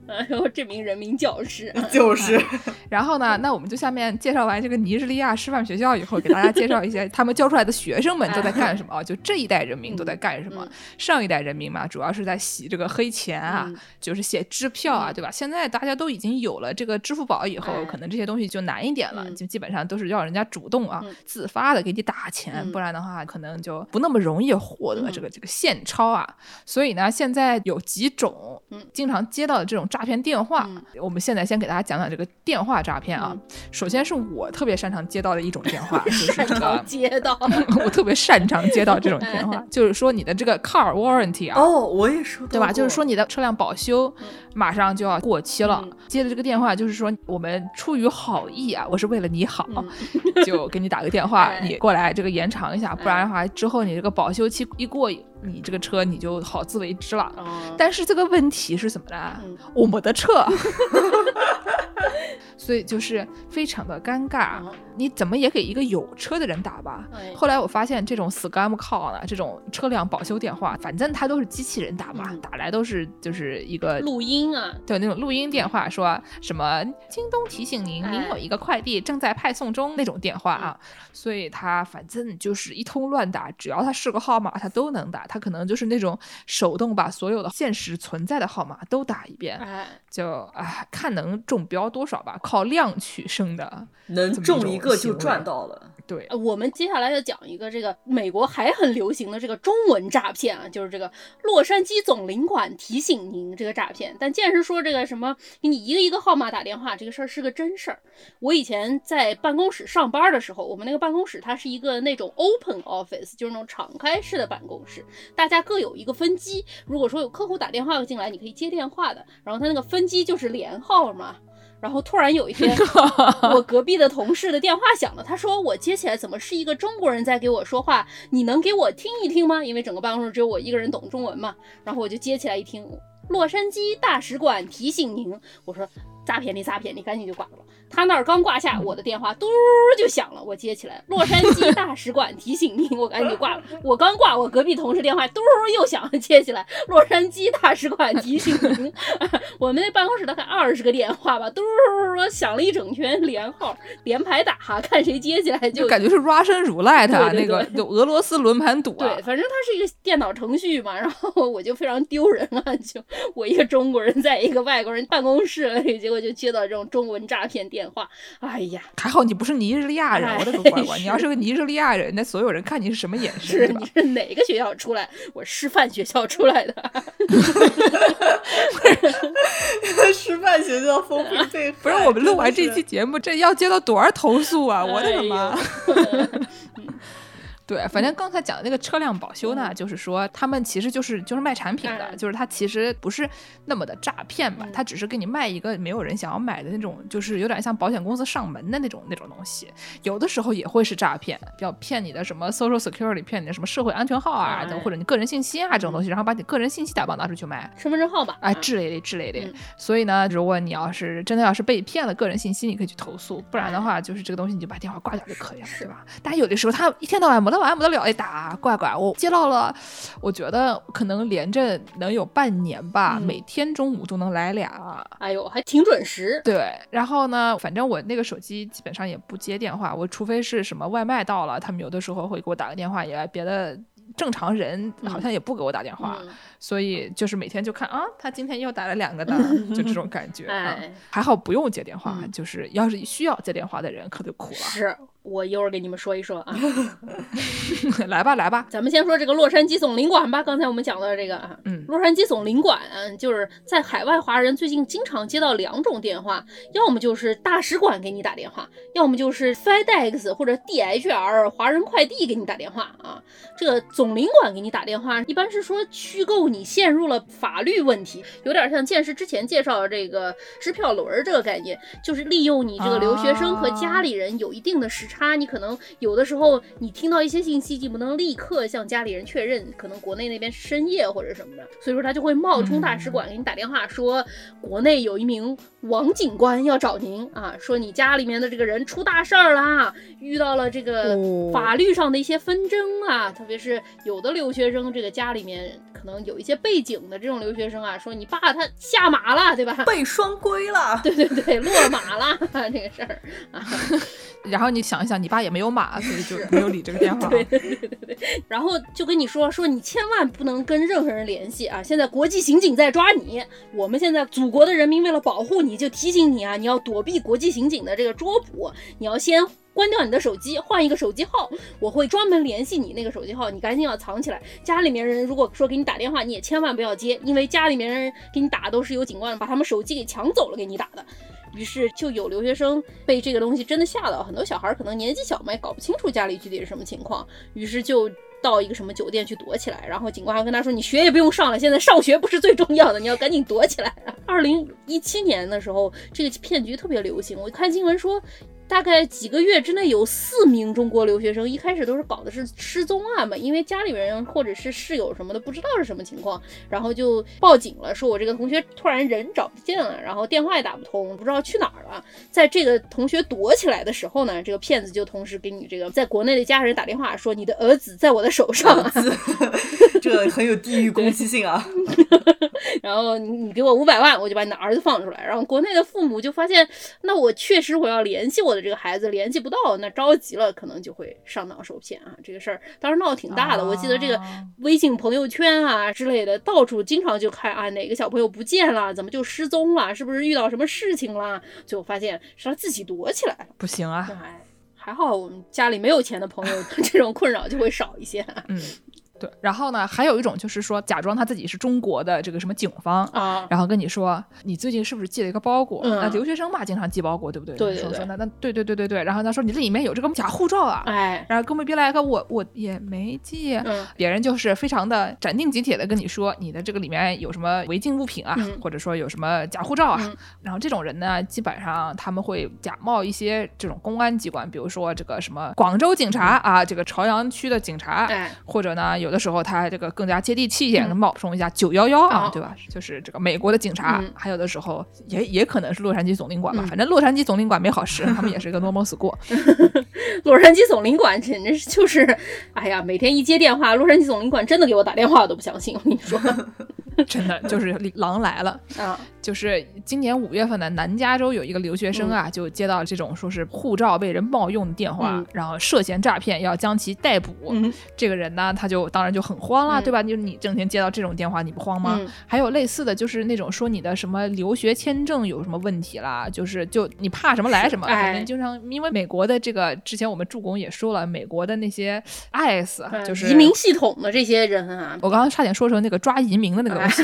然 后这名人民教师 就是，然后呢，那我们就下面介绍完这个尼日利亚师范学校以后，给大家介绍一些他们教出来的学生们都在干什么啊？就这一代人民都在干什么？上一代人民嘛，主要是在洗这个黑钱啊，就是写支票啊，对吧？现在大家都已经有了这个支付宝以后，可能这些东西就难一点了，就基本上都是要人家主动啊，自发的给你打钱，不然的话可能就不那么容易获得这个这个现钞啊。所以呢，现在有几种，经常接到的这种诈骗电话，我们现在先给大家讲讲这个电话诈骗啊。首先是我特别擅长接到的一种电话，就 是这个接到，我特别擅长接到这种电话，就是说你的这个 car warranty 啊，哦，我也收到，对吧？就是说你的车辆保修马上就要过期了，接的这个电话就是说我们出于好意啊，我是为了你好，就给你打个电话，你过来这个延长一下，不然的话之后你这个保修期一过。你这个车你就好自为之了，但是这个问题是什么呢？我没得车。所以就是非常的尴尬，你怎么也给一个有车的人打吧。后来我发现这种 scam call 呢，这种车辆保修电话，反正它都是机器人打嘛，打来都是就是一个录音啊，对那种录音电话，说什么京东提醒您，您有一个快递正在派送中那种电话啊。所以他反正就是一通乱打，只要他是个号码，他都能打。他可能就是那种手动把所有的现实存在的号码都打一遍，就啊看能中标多少吧。靠量取胜的，能中一个就赚到了。对，我们接下来要讲一个这个美国还很流行的这个中文诈骗啊，就是这个洛杉矶总领馆提醒您这个诈骗。但既然是说这个什么给你一个一个号码打电话，这个事儿是个真事儿。我以前在办公室上班的时候，我们那个办公室它是一个那种 open office，就是那种敞开式的办公室，大家各有一个分机。如果说有客户打电话进来，你可以接电话的。然后他那个分机就是连号嘛。然后突然有一天，我隔壁的同事的电话响了，他说我接起来怎么是一个中国人在给我说话？你能给我听一听吗？因为整个办公室只有我一个人懂中文嘛。然后我就接起来一听，洛杉矶大使馆提醒您，我说诈骗你诈骗你，赶紧就挂了。他那儿刚挂下，我的电话嘟就响了，我接起来，洛杉矶 大使馆提醒您，我赶紧就挂了。我刚挂，我隔壁同事电话嘟又响了，接起来，洛杉矶大使馆提醒您。我们那办公室大概二十个电话吧，嘟响了一整圈，连号连排打，看谁接起来就感觉是 Russian roulette 那个就俄罗斯轮盘赌。对，反正它是一个电脑程序嘛，然后我就非常丢人了，就我一个中国人在一个外国人办公室里，结果就接到这种中文诈骗电。话，哎呀，还好你不是尼日利亚人，我的个乖 乖！你要是个尼日利亚人，那所有人看你是什么眼神？是你是哪个学校出来？我师范学校出来的 师范学校风评被不是我们录完这期节目，这要接到多少投诉啊！我的个妈！对，反正刚才讲的那个车辆保修呢，就是说他们其实就是就是卖产品的，就是他其实不是那么的诈骗吧，他只是给你卖一个没有人想要买的那种，就是有点像保险公司上门的那种那种东西。有的时候也会是诈骗，要骗你的什么 social security，骗你的什么社会安全号啊，或者你个人信息啊这种东西，然后把你个人信息打包拿出去卖，身份证号吧，哎，之类的之类的。所以呢，如果你要是真的要是被骗了个人信息，你可以去投诉，不然的话，就是这个东西你就把电话挂掉就可以了，对。吧？但有的时候他一天到晚没得完不得了的打，怪怪，我接到了，我觉得可能连着能有半年吧，每天中午都能来俩，哎呦，还挺准时。对，然后呢，反正我那个手机基本上也不接电话，我除非是什么外卖到了，他们有的时候会给我打个电话，也别的。正常人好像也不给我打电话，所以就是每天就看啊，他今天又打了两个的，就这种感觉啊。还好不用接电话，就是要是需要接电话的人可就苦了。是。我一会儿给你们说一说啊，来吧来吧，咱们先说这个洛杉矶总领馆吧。刚才我们讲到这个啊，嗯，洛杉矶总领馆就是在海外华人最近经常接到两种电话，要么就是大使馆给你打电话，要么就是 FedEx 或者 DHL 华人快递给你打电话啊。这个总领馆给你打电话，一般是说虚构你陷入了法律问题，有点像见识之前介绍的这个支票轮这个概念，就是利用你这个留学生和家里人有一定的时。差，你可能有的时候你听到一些信息，你不能立刻向家里人确认，可能国内那边深夜或者什么的，所以说他就会冒充大使馆给你打电话，说国内有一名王警官要找您啊，说你家里面的这个人出大事儿啦，遇到了这个法律上的一些纷争啊，特别是有的留学生这个家里面可能有一些背景的这种留学生啊，说你爸他下马了，对吧？被双规了，对对对，落马了 这个事儿啊，然后你想一。想你爸也没有马，所以就没有理这个电话。对对对对对。然后就跟你说说，你千万不能跟任何人联系啊！现在国际刑警在抓你，我们现在祖国的人民为了保护你，就提醒你啊，你要躲避国际刑警的这个捉捕，你要先关掉你的手机，换一个手机号，我会专门联系你那个手机号，你赶紧要藏起来。家里面人如果说给你打电话，你也千万不要接，因为家里面人给你打都是有警官把他们手机给抢走了给你打的。于是就有留学生被这个东西真的吓到，很多小孩可能年纪小嘛，也搞不清楚家里具体是什么情况，于是就到一个什么酒店去躲起来，然后警官还跟他说：“你学也不用上了，现在上学不是最重要的，你要赶紧躲起来。”二零一七年的时候，这个骗局特别流行，我看新闻说。大概几个月之内，有四名中国留学生，一开始都是搞的是失踪案嘛，因为家里人或者是室友什么的不知道是什么情况，然后就报警了，说我这个同学突然人找不见了，然后电话也打不通，不知道去哪儿了。在这个同学躲起来的时候呢，这个骗子就同时给你这个在国内的家人打电话，说你的儿子在我的手上，这很有地域攻击性啊。然后你你给我五百万，我就把你的儿子放出来。然后国内的父母就发现，那我确实我要联系我的。这个孩子联系不到，那着急了，可能就会上当受骗啊！这个事儿当时闹挺大的，我记得这个微信朋友圈啊之类的，到处经常就看啊，哪个小朋友不见了，怎么就失踪了？是不是遇到什么事情了？最后发现是他自己躲起来了。不行啊！还好我们家里没有钱的朋友，这种困扰就会少一些。嗯。对，然后呢，还有一种就是说，假装他自己是中国的这个什么警方啊，然后跟你说，你最近是不是寄了一个包裹？那留学生嘛，经常寄包裹，对不对？对对对。那那对对对对对。然后他说你这里面有这个假护照啊，哎，然后哥们别来个我我也没寄，别人就是非常的斩钉截铁的跟你说，你的这个里面有什么违禁物品啊，或者说有什么假护照啊。然后这种人呢，基本上他们会假冒一些这种公安机关，比如说这个什么广州警察啊，这个朝阳区的警察，或者呢有的时候他这个。更加接地气一点，冒充一下九幺幺啊，对吧？就是这个美国的警察，还有的时候也也可能是洛杉矶总领馆吧。反正洛杉矶总领馆没好事，他们也是一个 normal school。洛杉矶总领馆简直就是，哎呀，每天一接电话，洛杉矶总领馆真的给我打电话，我都不相信。我跟你说。真的就是狼来了啊！就是今年五月份的南加州有一个留学生啊，就接到这种说是护照被人冒用的电话，然后涉嫌诈骗，要将其逮捕。这个人呢，他就当然就很慌了，对吧？就是你整天接到这种电话，你不慌吗？还有类似的就是那种说你的什么留学签证有什么问题啦，就是就你怕什么来什么。反正经常因为美国的这个，之前我们助攻也说了，美国的那些 IS 就是移民系统的这些人啊，我刚刚差点说成那个抓移民的那个东。西，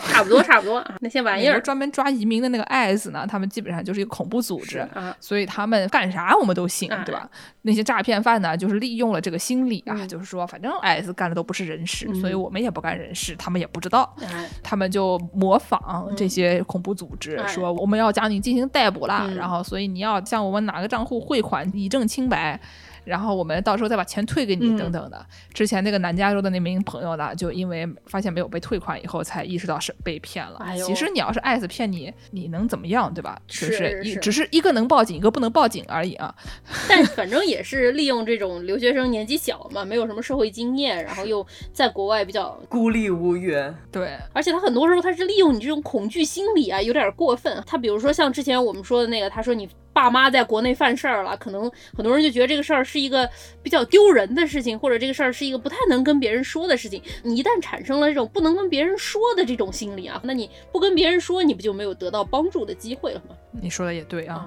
差不多差不多那些玩意儿。专门抓移民的那个 IS 呢，他们基本上就是一个恐怖组织，所以他们干啥我们都信，对吧？那些诈骗犯呢，就是利用了这个心理啊，就是说反正 IS 干的都不是人事，所以我们也不干人事，他们也不知道，他们就模仿这些恐怖组织，说我们要将你进行逮捕啦，然后所以你要向我们哪个账户汇款以证清白。然后我们到时候再把钱退给你，等等的。之前那个南加州的那名朋友呢，就因为发现没有被退款以后，才意识到是被骗了。其实你要是艾斯骗你，你能怎么样，对吧？是一只是一个能报警，一个不能报警而已啊。但反正也是利用这种留学生年纪小嘛，没有什么社会经验，然后又在国外比较孤立无援。对，而且他很多时候他是利用你这种恐惧心理啊，有点过分。他比如说像之前我们说的那个，他说你。爸妈在国内犯事儿了，可能很多人就觉得这个事儿是一个比较丢人的事情，或者这个事儿是一个不太能跟别人说的事情。你一旦产生了这种不能跟别人说的这种心理啊，那你不跟别人说，你不就没有得到帮助的机会了吗？你说的也对啊。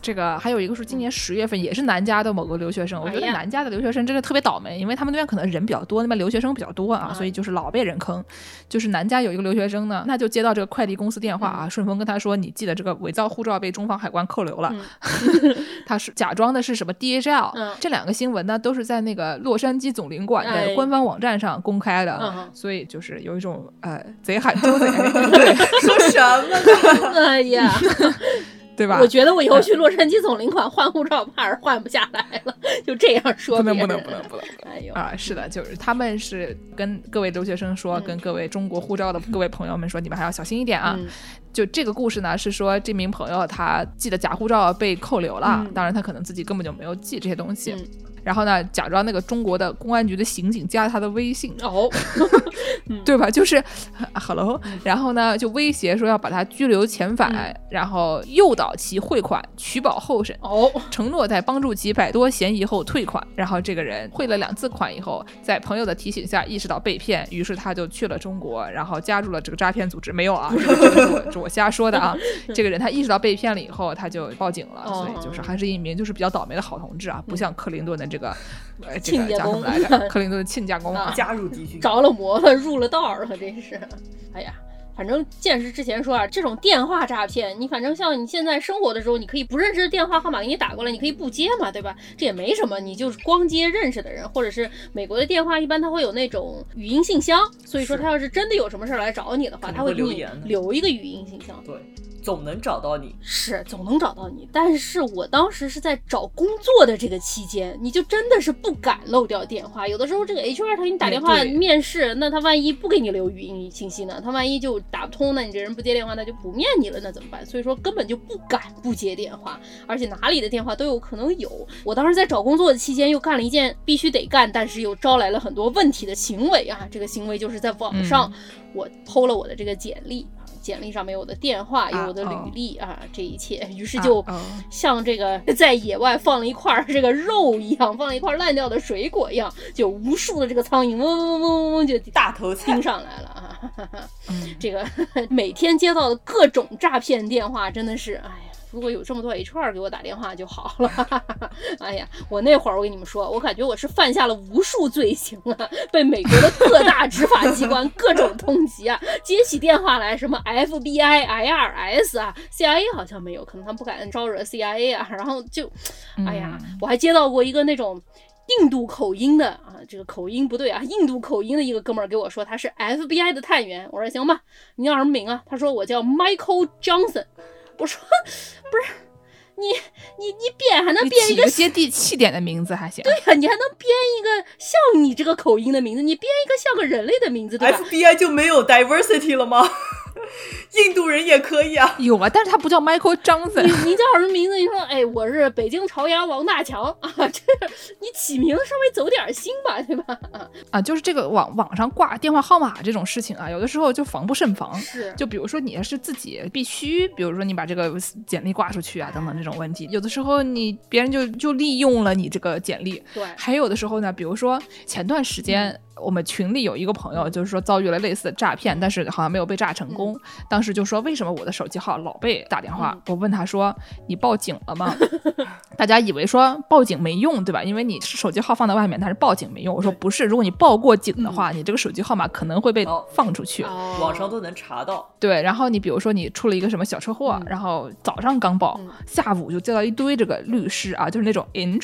这个还有一个是今年十月份，也是南加的某个留学生。我觉得南加的留学生真的特别倒霉，因为他们那边可能人比较多，那边留学生比较多啊，所以就是老被人坑。就是南加有一个留学生呢，那就接到这个快递公司电话啊，顺丰跟他说，你寄的这个伪造护照被中方海关扣留了。他是假装的是什么 DHL？这两个新闻呢，都是在那个洛杉矶总领馆的官方网站上公开的，所以就是有一种呃贼喊捉贼，说什么？哎呀！对吧？我觉得我以后去洛杉矶总领馆换护照，怕是换不下来了。就这样说，不能不能不能不能。哎呦啊，是的，就是他们是跟各位留学生说，跟各位中国护照的各位朋友们说，你们还要小心一点啊。就这个故事呢，是说这名朋友他寄的假护照被扣留了，当然他可能自己根本就没有寄这些东西。然后呢，假装那个中国的公安局的刑警加了他的微信，哦，对吧？就是，hello，然后呢，就威胁说要把他拘留遣返，然后诱导其汇款，取保候审，哦，承诺在帮助其摆脱嫌疑后退款。然后这个人汇了两次款以后，在朋友的提醒下意识到被骗，于是他就去了中国，然后加入了这个诈骗组织。没有啊，这我瞎说的啊。这个人他意识到被骗了以后，他就报警了，所以就是还是一名就是比较倒霉的好同志啊，不像克林顿的。这个 呃，亲家公来着，克林顿的亲家公加入敌军，着了魔了，入了道了，真是。哎呀，反正见识之前说啊，这种电话诈骗，你反正像你现在生活的时候，你可以不认识的电话号码给你打过来，你可以不接嘛，对吧？这也没什么，你就是光接认识的人，或者是美国的电话，一般他会有那种语音信箱，所以说他要是真的有什么事儿来找你的话，他会给你留一个语音信箱。对。总能找到你，是总能找到你。但是我当时是在找工作的这个期间，你就真的是不敢漏掉电话。有的时候这个 HR 他给你打电话面试，那他万一不给你留语音信息呢？他万一就打不通，那你这人不接电话，那就不面你了，那怎么办？所以说根本就不敢不接电话，而且哪里的电话都有可能有。我当时在找工作的期间，又干了一件必须得干，但是又招来了很多问题的行为啊！这个行为就是在网上我偷了我的这个简历。简历上面有我的电话，有我的履历啊，这一切，于是就像这个 在野外放了一块这个肉一样，放了一块烂掉的水果一样，就无数的这个苍蝇嗡嗡嗡嗡嗡就大头盯上来了啊！这个 每天接到的各种诈骗电话，真的是哎呀。如果有这么多 HR 给我打电话就好了。哎呀，我那会儿我跟你们说，我感觉我是犯下了无数罪行啊，被美国的各大执法机关各种通缉啊。接起电话来，什么 FBI、IRS 啊，CIA 好像没有，可能他不敢招惹 CIA 啊。然后就，哎呀，我还接到过一个那种印度口音的啊，这个口音不对啊，印度口音的一个哥们儿给我说他是 FBI 的探员。我说行吧，你叫什么名啊？他说我叫 Michael Johnson。我说，不是，你你你编还能编一个接地气点的名字还行？对呀，你还能编一个像你这个口音的名字，你编一个像个人类的名字，对吧？FBI 就没有 diversity 了吗？印度人也可以啊，有啊，但是他不叫 Michael Johnson。你你叫什么名字？你说，哎，我是北京朝阳王大强啊，这你起名稍微走点心吧，对吧？啊，就是这个网网上挂电话号码这种事情啊，有的时候就防不胜防。是，就比如说你要是自己必须，比如说你把这个简历挂出去啊，等等这种问题，有的时候你别人就就利用了你这个简历。对，还有的时候呢，比如说前段时间。我们群里有一个朋友，就是说遭遇了类似的诈骗，但是好像没有被诈成功。当时就说为什么我的手机号老被打电话？我问他说你报警了吗？大家以为说报警没用，对吧？因为你手机号放在外面，但是报警没用。我说不是，如果你报过警的话，你这个手机号码可能会被放出去，网上都能查到。对，然后你比如说你出了一个什么小车祸，然后早上刚报，下午就接到一堆这个律师啊，就是那种 injured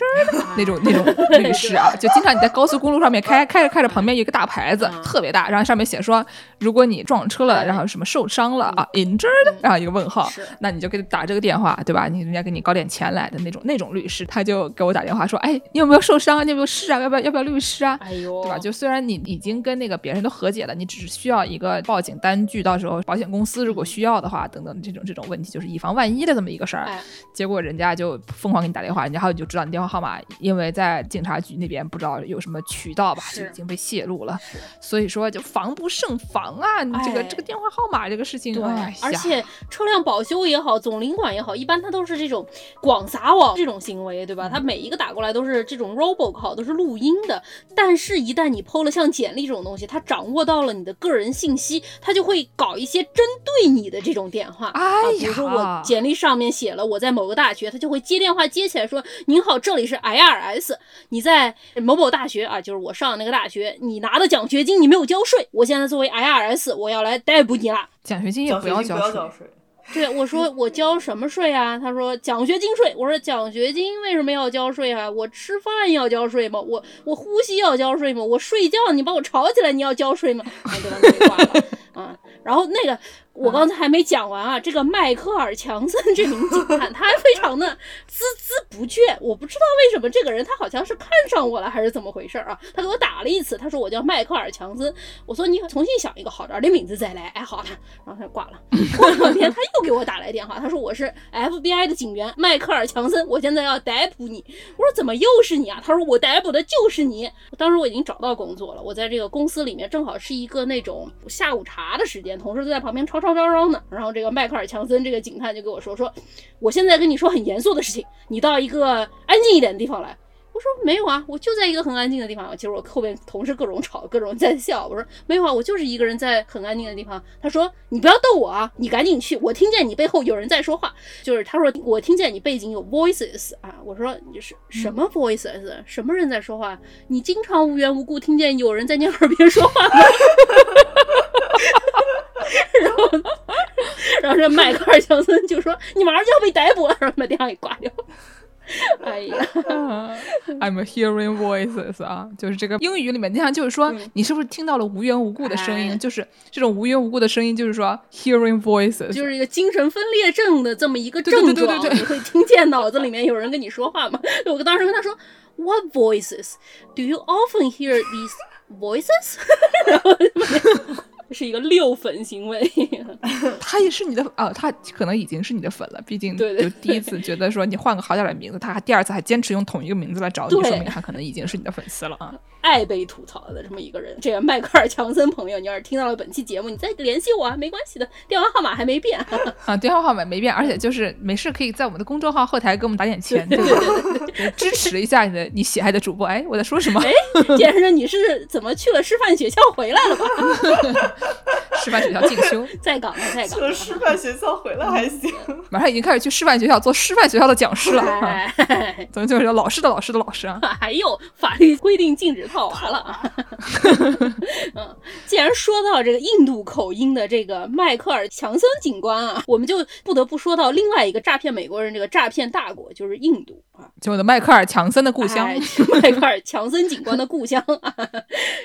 那种那种 律师啊，就经常你在高速公路上面开开着开着，旁边有一个大牌子，特别大，然后上面写说，如果你撞车了，然后什么受伤了啊，injured，然后一个问号，那你就给他打这个电话，对吧？你人家给你搞点钱来的那种那种律师，他就给我打电话说，哎，你有没有受伤？你有没有事啊？要不要要不要律师啊？哎呦，对吧？就虽然你已经跟那个别人都和解了，你只是需要一个报警单据，到时候保险公司如果需要的话，等等这种这种问题，就是以防万一的这么一个事儿。结果人家就疯狂给你打电话，然后你就知道你电话号码，因为在警察局那边不知道有什么渠道吧，就已经被泄露了。所以说就防不胜防啊！你这个这个电话号码这个事情，对，而且车辆保修也好，总领馆也好，一般它都是这种广撒网这种行为，对吧？他每一个打过来都是这种 robo call，都是录音的。但是，一旦你抛了像简历这种东西，他掌握到了你的个人信息，他就会搞一些针对你的这种电话。哎比如说我简历上面写了我在某个大学，他就会接电话接起来说：“您好，这里是 IRS，你在某某大学啊，就是我上的那个大学，你拿的奖学金你没有交税，我现在作为 IRS，我要来逮捕你了。奖学金也不要交税。”对，我说我交什么税啊？他说奖学金税。我说奖学金为什么要交税啊？我吃饭要交税吗？我我呼吸要交税吗？我睡觉你把我吵起来你要交税吗？啊，对吧？没挂了啊。然后那个。我刚才还没讲完啊，这个迈克尔·强森这名警 探，他还非常的孜孜不倦。我不知道为什么这个人，他好像是看上我了，还是怎么回事啊？他给我打了一次，他说我叫迈克尔·强森。我说你重新想一个好点的名字再来。哎，好了，然后他就挂了。过两天他又给我打来电话，他说我是 FBI 的警员迈克尔·强森，我现在要逮捕你。我说怎么又是你啊？他说我逮捕的就是你。当时我已经找到工作了，我在这个公司里面，正好是一个那种下午茶的时间，同事都在旁边吵吵。嚷嚷呢，然后这个迈克尔·强森这个警探就跟我说说，我现在跟你说很严肃的事情，你到一个安静一点的地方来。我说没有啊，我就在一个很安静的地方。其实我后边同事各种吵，各种在笑。我说没有啊，我就是一个人在很安静的地方。他说你不要逗我啊，你赶紧去，我听见你背后有人在说话。就是他说我听见你背景有 voices 啊，我说你是什么 voices？什么人在说话？你经常无缘无故听见有人在你耳边说话吗？然后，然后这迈克尔·强森就说：“你马上就要被逮捕了。”然后把电话给挂掉。哎呀，I'm hearing voices 啊，就是这个英语里面经常就是说，你是不是听到了无缘无故的声音？就是这种无缘无故的声音，就是说 hearing voices，就是一个精神分裂症的这么一个症状。你会听见脑子里面有人跟你说话吗？我当时跟他说：“What voices? Do you often hear these voices？” 然后。是一个六粉行为，他也是你的啊，他可能已经是你的粉了，毕竟就第一次觉得说你换个好点的名字，他还第二次还坚持用同一个名字来找你，说明他可能已经是你的粉丝了啊。爱被吐槽的这么一个人，这个迈克尔·强森朋友，你要是听到了本期节目，你再联系我啊，没关系的，电话号码还没变 啊，电话号码没变，而且就是没事可以在我们的公众号后台给我们打点钱，对对？支持一下你的你喜爱的主播。哎，我在说什么？哎，先生，你是怎么去了师范学校回来了吧？师范学校进修，在岗的，在岗。去了师范学校回来还行，马上已经开始去师范学校做师范学校的讲师了。怎么就是老师的老师的老师啊？还有法律规定禁止套娃了。嗯，既然说到这个印度口音的这个迈克尔·强森警官啊，我们就不得不说到另外一个诈骗美国人这个诈骗大国，就是印度啊，就我的迈克尔·强森的故乡，迈克尔·强森警官的故乡啊。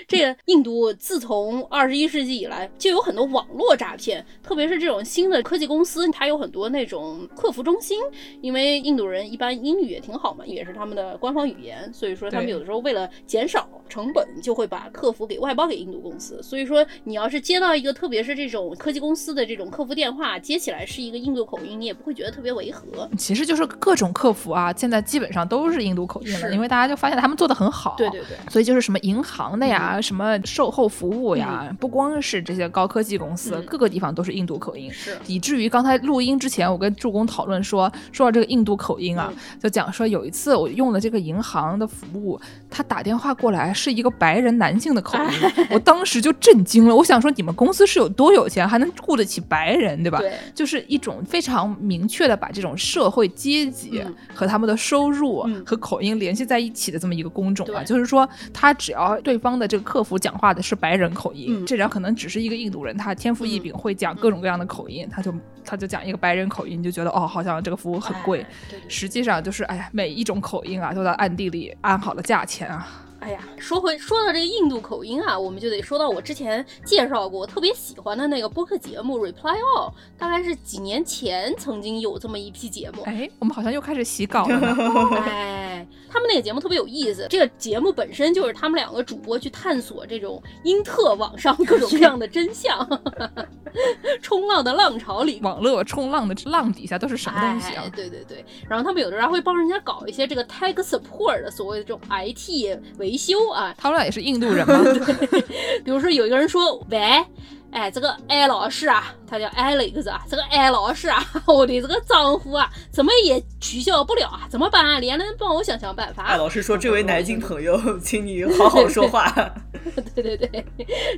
这个印度自从二十一世纪以来，就有很多网络诈骗，特别是这种新的科技公司，它有很多那种客服中心，因为印度人一般英语也挺好嘛，也是他们的官方语言，所以说他们有的时候为了减少成本，就会把客服给外包给印度公司。所以说，你要是接到一个特别是这种科技公司的这种客服电话，接起来是一个印度口音，你也不会觉得特别违和。其实就是各种客服啊，现在基本上都是印度口音了，因为大家就发现他们做的很好。对对对。所以就是什么银行的呀，什么售后服务呀，不光是这些高科技公司，各个地方都是印度口音。是。以至于刚才录音之前，我跟助攻讨论说，说到这个印度口音啊，就讲说有一次我用了这个银行的服务，他打电话过来是一个白人男性的口音。我当时就震惊了，我想说你们公司是有多有钱，还能雇得起白人，对吧？对，就是一种非常明确的把这种社会阶级和他们的收收入和口音联系在一起的这么一个工种啊。就是说，他只要对方的这个客服讲话的是白人口音，这人可能只是一个印度人，他天赋异禀，会讲各种各样的口音，他就他就讲一个白人口音，就觉得哦，好像这个服务很贵。实际上就是，哎呀，每一种口音啊，都在暗地里安好了价钱啊。哎呀，说回说到这个印度口音啊，我们就得说到我之前介绍过特别喜欢的那个播客节目《Reply All》，大概是几年前曾经有这么一批节目。哎，我们好像又开始洗稿了。哎，他们那个节目特别有意思，这个节目本身就是他们两个主播去探索这种英特网上各种各样的真相。冲浪的浪潮里，网络冲浪的浪底下都是什么东西啊？对对对，然后他们有的时候会帮人家搞一些这个 tech support 的所谓的这种 IT 维修啊。他们俩也是印度人吗？比如说有一个人说喂。哎，这个艾老师啊，他叫 Alex 啊，这个艾老师啊，我的这个账户啊，怎么也取消不了啊？怎么办啊？连人帮我想想办法。艾老师说：“这位 南京朋友，请你好好说话。”对对对，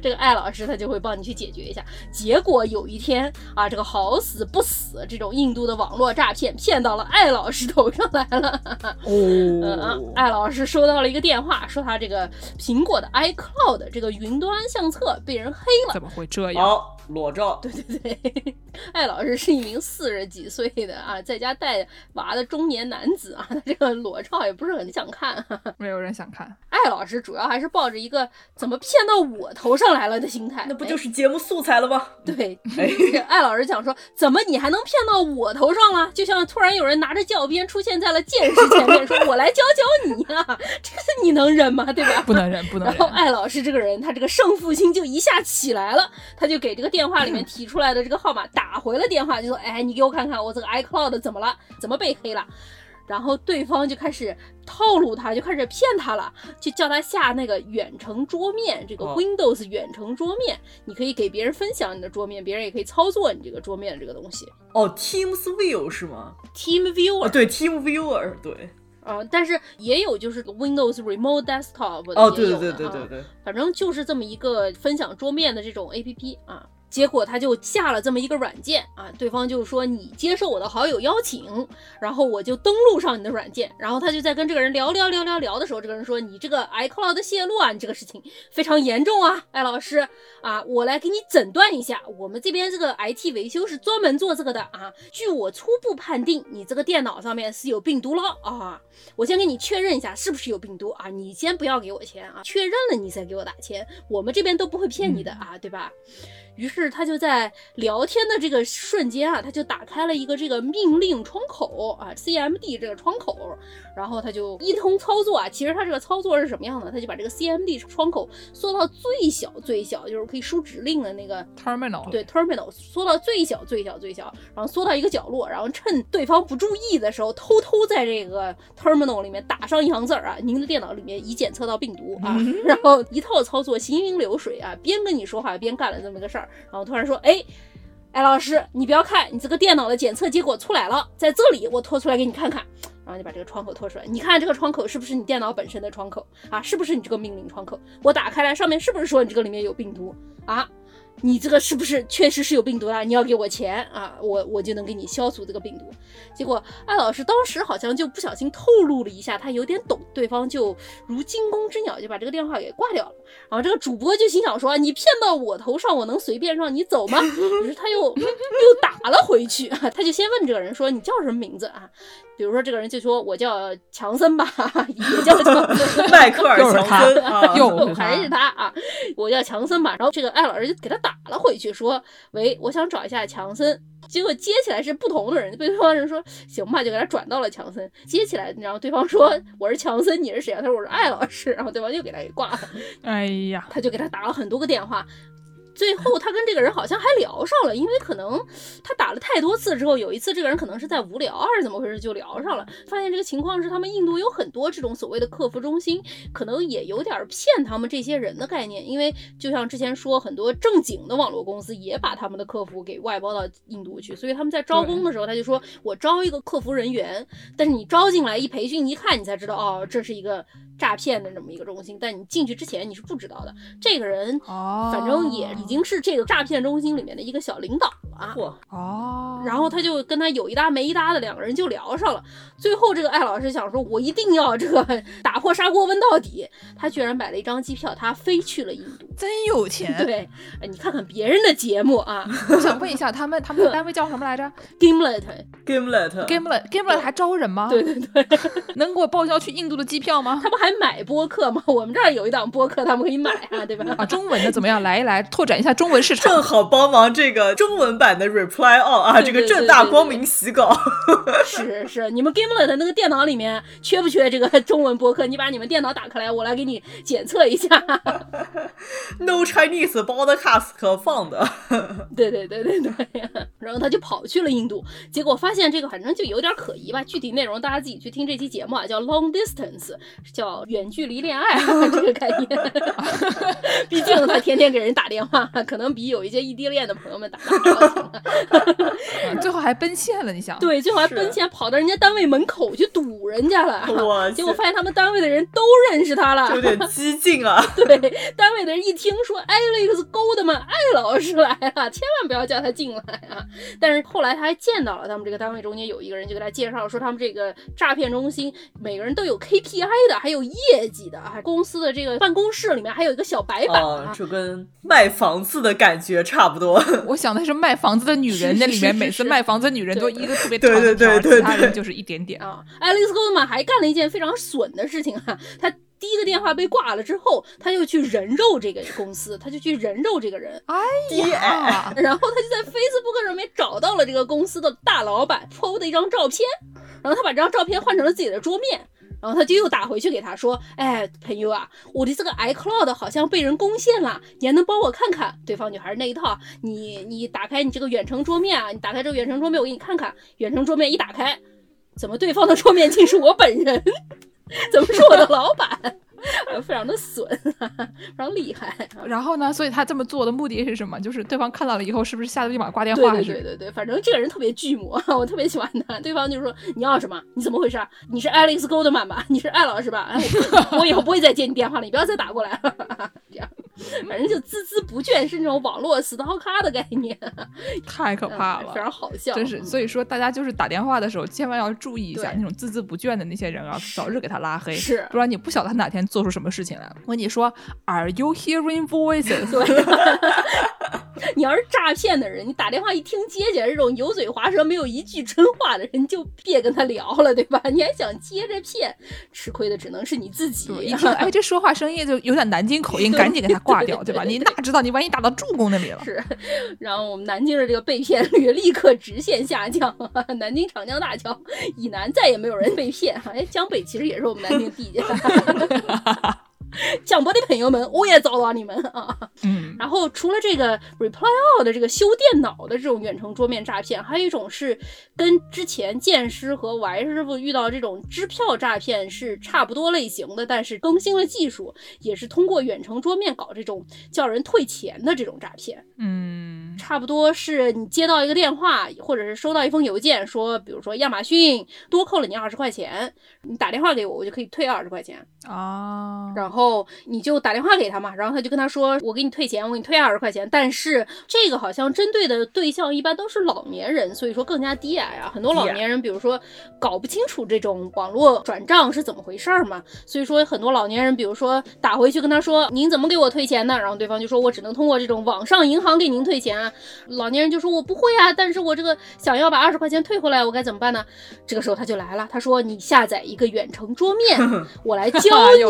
这个艾老师他就会帮你去解决一下。结果有一天啊，这个好死不死，这种印度的网络诈骗骗到了艾老师头上来了。哦，艾老师收到了一个电话，说他这个苹果的 iCloud 这个云端相册被人黑了。怎么会这？好，裸照。对 对对，艾老师是一名四十几岁的啊，在家带娃的中年男子啊，他这个裸照也不是很想看，没有人想看。艾老师主要还是抱着一个怎么骗到我头上来了的心态，那不就是节目素材了吗？对，艾老师讲说，怎么你还能骗到我头上了？就像突然有人拿着教鞭出现在了剑士前面，说我来教教你啊，这个你能忍吗？对吧？不能忍，不能忍。然后艾老师这个人，他这个胜负心就一下起来了。他就给这个电话里面 提出来的这个号码打回了电话，就说：“哎，你给我看看我这个 iCloud 怎么了？怎么被黑了？”然后对方就开始套路他，就开始骗他了，就叫他下那个远程桌面，这个 Windows 远程桌面，你可以给别人分享你的桌面，别人也可以操作你这个桌面这个东西。哦，Teams View 是吗？Team Viewer，对，Team Viewer，对。啊，但是也有就是 Windows Remote Desktop 哦，对对对对对对，反正就是这么一个分享桌面的这种 APP 啊。结果他就下了这么一个软件啊，对方就说你接受我的好友邀请，然后我就登录上你的软件，然后他就在跟这个人聊聊聊聊聊的时候，这个人说你这个 iCloud 的泄露啊，你这个事情非常严重啊，艾老师啊，我来给你诊断一下，我们这边这个 IT 维修是专门做这个的啊，据我初步判定，你这个电脑上面是有病毒了啊，我先给你确认一下是不是有病毒啊，你先不要给我钱啊，确认了你再给我打钱，我们这边都不会骗你的啊，对吧？于是他就在聊天的这个瞬间啊，他就打开了一个这个命令窗口啊，CMD 这个窗口，然后他就一通操作啊。其实他这个操作是什么样的？他就把这个 CMD 窗口缩到最小最小，就是可以输指令的那个 terminal，对 terminal 缩到最小最小最小，然后缩到一个角落，然后趁对方不注意的时候，偷偷在这个 terminal 里面打上一行字儿啊，您的电脑里面已检测到病毒啊，然后一套操作行云流水啊，边跟你说话边干了这么个事儿。然后突然说：“哎，哎老师，你不要看，你这个电脑的检测结果出来了，在这里，我拖出来给你看看。”然后就把这个窗口拖出来，你看这个窗口是不是你电脑本身的窗口啊？是不是你这个命令窗口？我打开来，上面是不是说你这个里面有病毒啊？你这个是不是确实是有病毒啊？你要给我钱啊，我我就能给你消除这个病毒。结果艾老师当时好像就不小心透露了一下，他有点懂，对方就如惊弓之鸟就把这个电话给挂掉了。然后这个主播就心想说：你骗到我头上，我能随便让你走吗？于是他又又打了回去，他就先问这个人说：你叫什么名字啊？比如说这个人就说：“我叫强森吧，也叫强森，迈克尔强森啊，又还是他啊，我叫强森吧。”然后这个艾老师就给他打了回去，说：“喂，我想找一下强森。”结果接起来是不同的人，对方人说：“行吧，就给他转到了强森。”接起来，然后对方说：“我是强森，你是谁啊？”他说：“我是艾老师。”然后对方又给他给挂了。哎呀，他就给他打了很多个电话。最后他跟这个人好像还聊上了，因为可能他打了太多次之后，有一次这个人可能是在无聊还是怎么回事就聊上了。发现这个情况是他们印度有很多这种所谓的客服中心，可能也有点骗他们这些人的概念。因为就像之前说，很多正经的网络公司也把他们的客服给外包到印度去，所以他们在招工的时候他就说我招一个客服人员，但是你招进来一培训一看，你才知道哦，这是一个。诈骗的这么一个中心，但你进去之前你是不知道的。这个人，反正也已经是这个诈骗中心里面的一个小领导了。哦，然后他就跟他有一搭没一搭的，两个人就聊上了。最后这个艾老师想说，我一定要这个 打破砂锅问到底。他居然买了一张机票，他飞去了印度，真有钱。对，哎，你看看别人的节目啊。我想问一下，他们他们的单位叫什么来着？Gimlet，Gimlet，Gimlet 还招人吗？对对对，能给我报销去印度的机票吗？他不还买播客吗？我们这儿有一档播客，他们可以买啊，对吧？啊，中文的怎么样？来一来，拓展一下中文市场，正好帮忙这个中文版的 Reply All 啊，这个正大光明洗稿。是是，你们 Gimlet 那个电脑里面缺不缺这个中文播客？你把你们电脑打开来，我来给你检测一下。No Chinese podcast 可放的。对对对对对。然后他就跑去了印度，结果发现这个反正就有点可疑吧。具体内容大家自己去听这期节目啊，叫 Long Distance，叫远距离恋爱这个概念。毕竟他天天给人打电话，可能比有一些异地恋的朋友们打的高兴。最后还奔现了，你想？对，最后还奔现跑到人家单位门口去堵人家了。哇！结果发现他们单位的人都认识他了，有点 激进啊。对，单位的人一听说 Alex Goldman 艾老师来了，千万不要叫他进来啊！但是后来他还见到了他们这个单位中间有一个人，就给他介绍说他们这个诈骗中心每个人都有 KPI 的，还有业绩的，还公司的这个办公室里面还有一个小白板，就跟卖房子的感觉差不多。我想的是卖房子的女人，那里面每次卖房子的女人都一个特别长的条，其他人就是一点点啊。Alex Goldman 还干了一件非常损的事情啊，他。第一个电话被挂了之后，他就去人肉这个公司，他就去人肉这个人。哎呀，然后他就在 Facebook 上面找到了这个公司的大老板 PO 的一张照片，然后他把这张照片换成了自己的桌面，然后他就又打回去给他说：“哎，朋友啊，我的这个 iCloud 好像被人攻陷了，你还能帮我看看？”对方女孩那一套，你你打开你这个远程桌面啊，你打开这个远程桌面，我给你看看。远程桌面一打开，怎么对方的桌面竟是我本人？怎么是我的老板？非常的损，非常厉害。然后呢？所以他这么做的目的是什么？就是对方看到了以后，是不是吓得立马挂电话？对对对对，反正这个人特别巨魔，我特别喜欢他。对方就说：“你要什么？你怎么回事？你是 Alex Goldman 吧？你是艾老师吧？哎，我以后不会再接你电话了，你不要再打过来了。”这样。反正就孜孜不倦，是那种网络死刀咖的概念，太可怕了，非常好笑，真是。所以说，大家就是打电话的时候，千万要注意一下那种孜孜不倦的那些人啊，早日给他拉黑，是，不然你不晓得他哪天做出什么事情来。我跟你说，Are you hearing voices？你要是诈骗的人，你打电话一听接起来这种油嘴滑舌、没有一句真话的人，就别跟他聊了，对吧？你还想接着骗，吃亏的只能是你自己。一听，哎，这说话声音就有点南京口音，赶紧给他挂掉，对吧？你哪知道，你万一打到助攻那里了？是。然后我们南京的这个被骗率立刻直线下降，南京长江大桥以南再也没有人被骗。哎，江北其实也是我们南京地界。江波的朋友们，我也找到你们啊！嗯，然后除了这个 Reply All 的这个修电脑的这种远程桌面诈骗，还有一种是跟之前剑师和 Y 师傅遇到这种支票诈骗是差不多类型的，但是更新了技术，也是通过远程桌面搞这种叫人退钱的这种诈骗。嗯，差不多是你接到一个电话，或者是收到一封邮件，说比如说亚马逊多扣了你二十块钱，你打电话给我，我就可以退二十块钱啊，然后。后你就打电话给他嘛，然后他就跟他说：“我给你退钱，我给你退二十块钱。”但是这个好像针对的对象一般都是老年人，所以说更加低矮啊。很多老年人，比如说搞不清楚这种网络转账是怎么回事儿嘛，所以说很多老年人，比如说打回去跟他说：“您怎么给我退钱呢？”然后对方就说：“我只能通过这种网上银行给您退钱啊。”老年人就说：“我不会啊，但是我这个想要把二十块钱退回来，我该怎么办呢？”这个时候他就来了，他说：“你下载一个远程桌面，我来教 你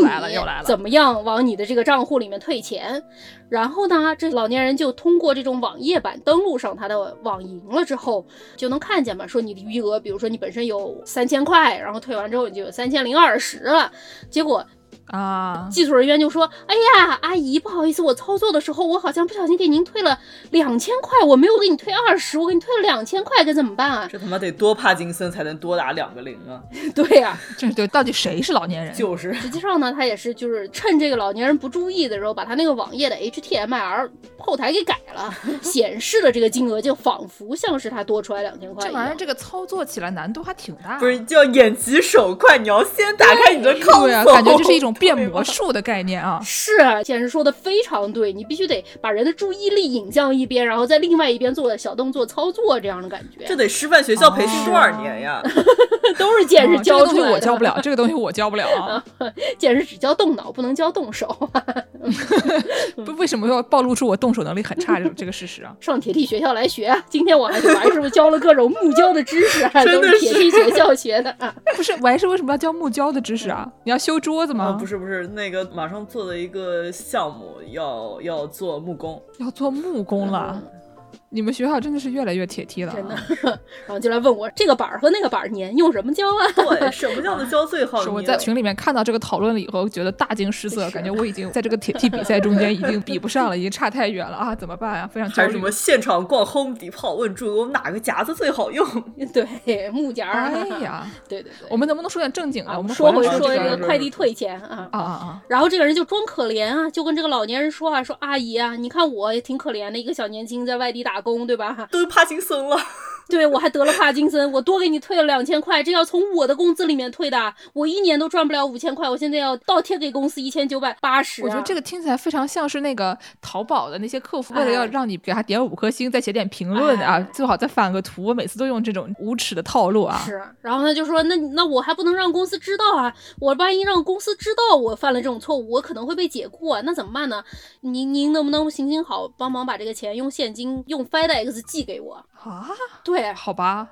怎么。”怎么样往你的这个账户里面退钱？然后呢，这老年人就通过这种网页版登录上他的网银了之后，就能看见嘛，说你的余额，比如说你本身有三千块，然后退完之后你就有三千零二十了，结果。啊！技术人员就说：“哎呀，阿姨，不好意思，我操作的时候我好像不小心给您退了两千块，我没有给你退二十，我给你退了两千块，该怎么办啊？”这他妈得多帕金森才能多打两个零啊！对呀，这对，到底谁是老年人？就是，实际上呢，他也是就是趁这个老年人不注意的时候，把他那个网页的 HTML 后台给改了，显示的这个金额就仿佛像是他多出来两千块。这玩意儿这个操作起来难度还挺大，不是叫眼疾手快，你要先打开你的 console，感觉这是一种。变魔术的概念啊。是，简直说的非常对，你必须得把人的注意力引向一边，然后在另外一边做小动作操作这样的感觉。这得师范学校培训多少年呀？都是见识教出来的。我教不了这个东西，我教不了啊。见识只教动脑，不能教动手。不，为什么要暴露出我动手能力很差这这个事实啊？上铁力学校来学啊！今天我还是玩是不是教了各种木教的知识，都是铁力学校学的。不是，我还是为什么要教木教的知识啊？你要修桌子吗？不是，不是，那个马上做的一个项目要要做木工，要做木工了。你们学校真的是越来越铁梯了，真的。然后就来问我这个板儿和那个板儿粘用什么胶啊？对，什么叫做胶最好？是我在群里面看到这个讨论了以后，觉得大惊失色，感觉我已经在这个铁梯比赛中间已经比不上了，已经差太远了啊！怎么办啊？非常焦虑。还有什么现场逛 Home Depot 问主公哪个夹子最好用？对，木夹。哎呀，对对对。我们能不能说点正经的？我们说回说这个快递退钱啊啊啊！然后这个人就装可怜啊，就跟这个老年人说啊，说阿姨啊，你看我也挺可怜的，一个小年轻在外地打工，对吧？都帕金森了。对我还得了帕金森，我多给你退了两千块，这要从我的工资里面退的，我一年都赚不了五千块，我现在要倒贴给公司一千九百八十。我觉得这个听起来非常像是那个淘宝的那些客服，为了要让你给他点五颗星，再写点评论啊，最好再返个图，我每次都用这种无耻的套路啊。是，然后他就说，那那我还不能让公司知道啊，我万一让公司知道我犯了这种错误，我可能会被解雇啊，那怎么办呢？您您能不能行行好，帮忙把这个钱用现金用 FedEx 寄给我啊？对，好吧。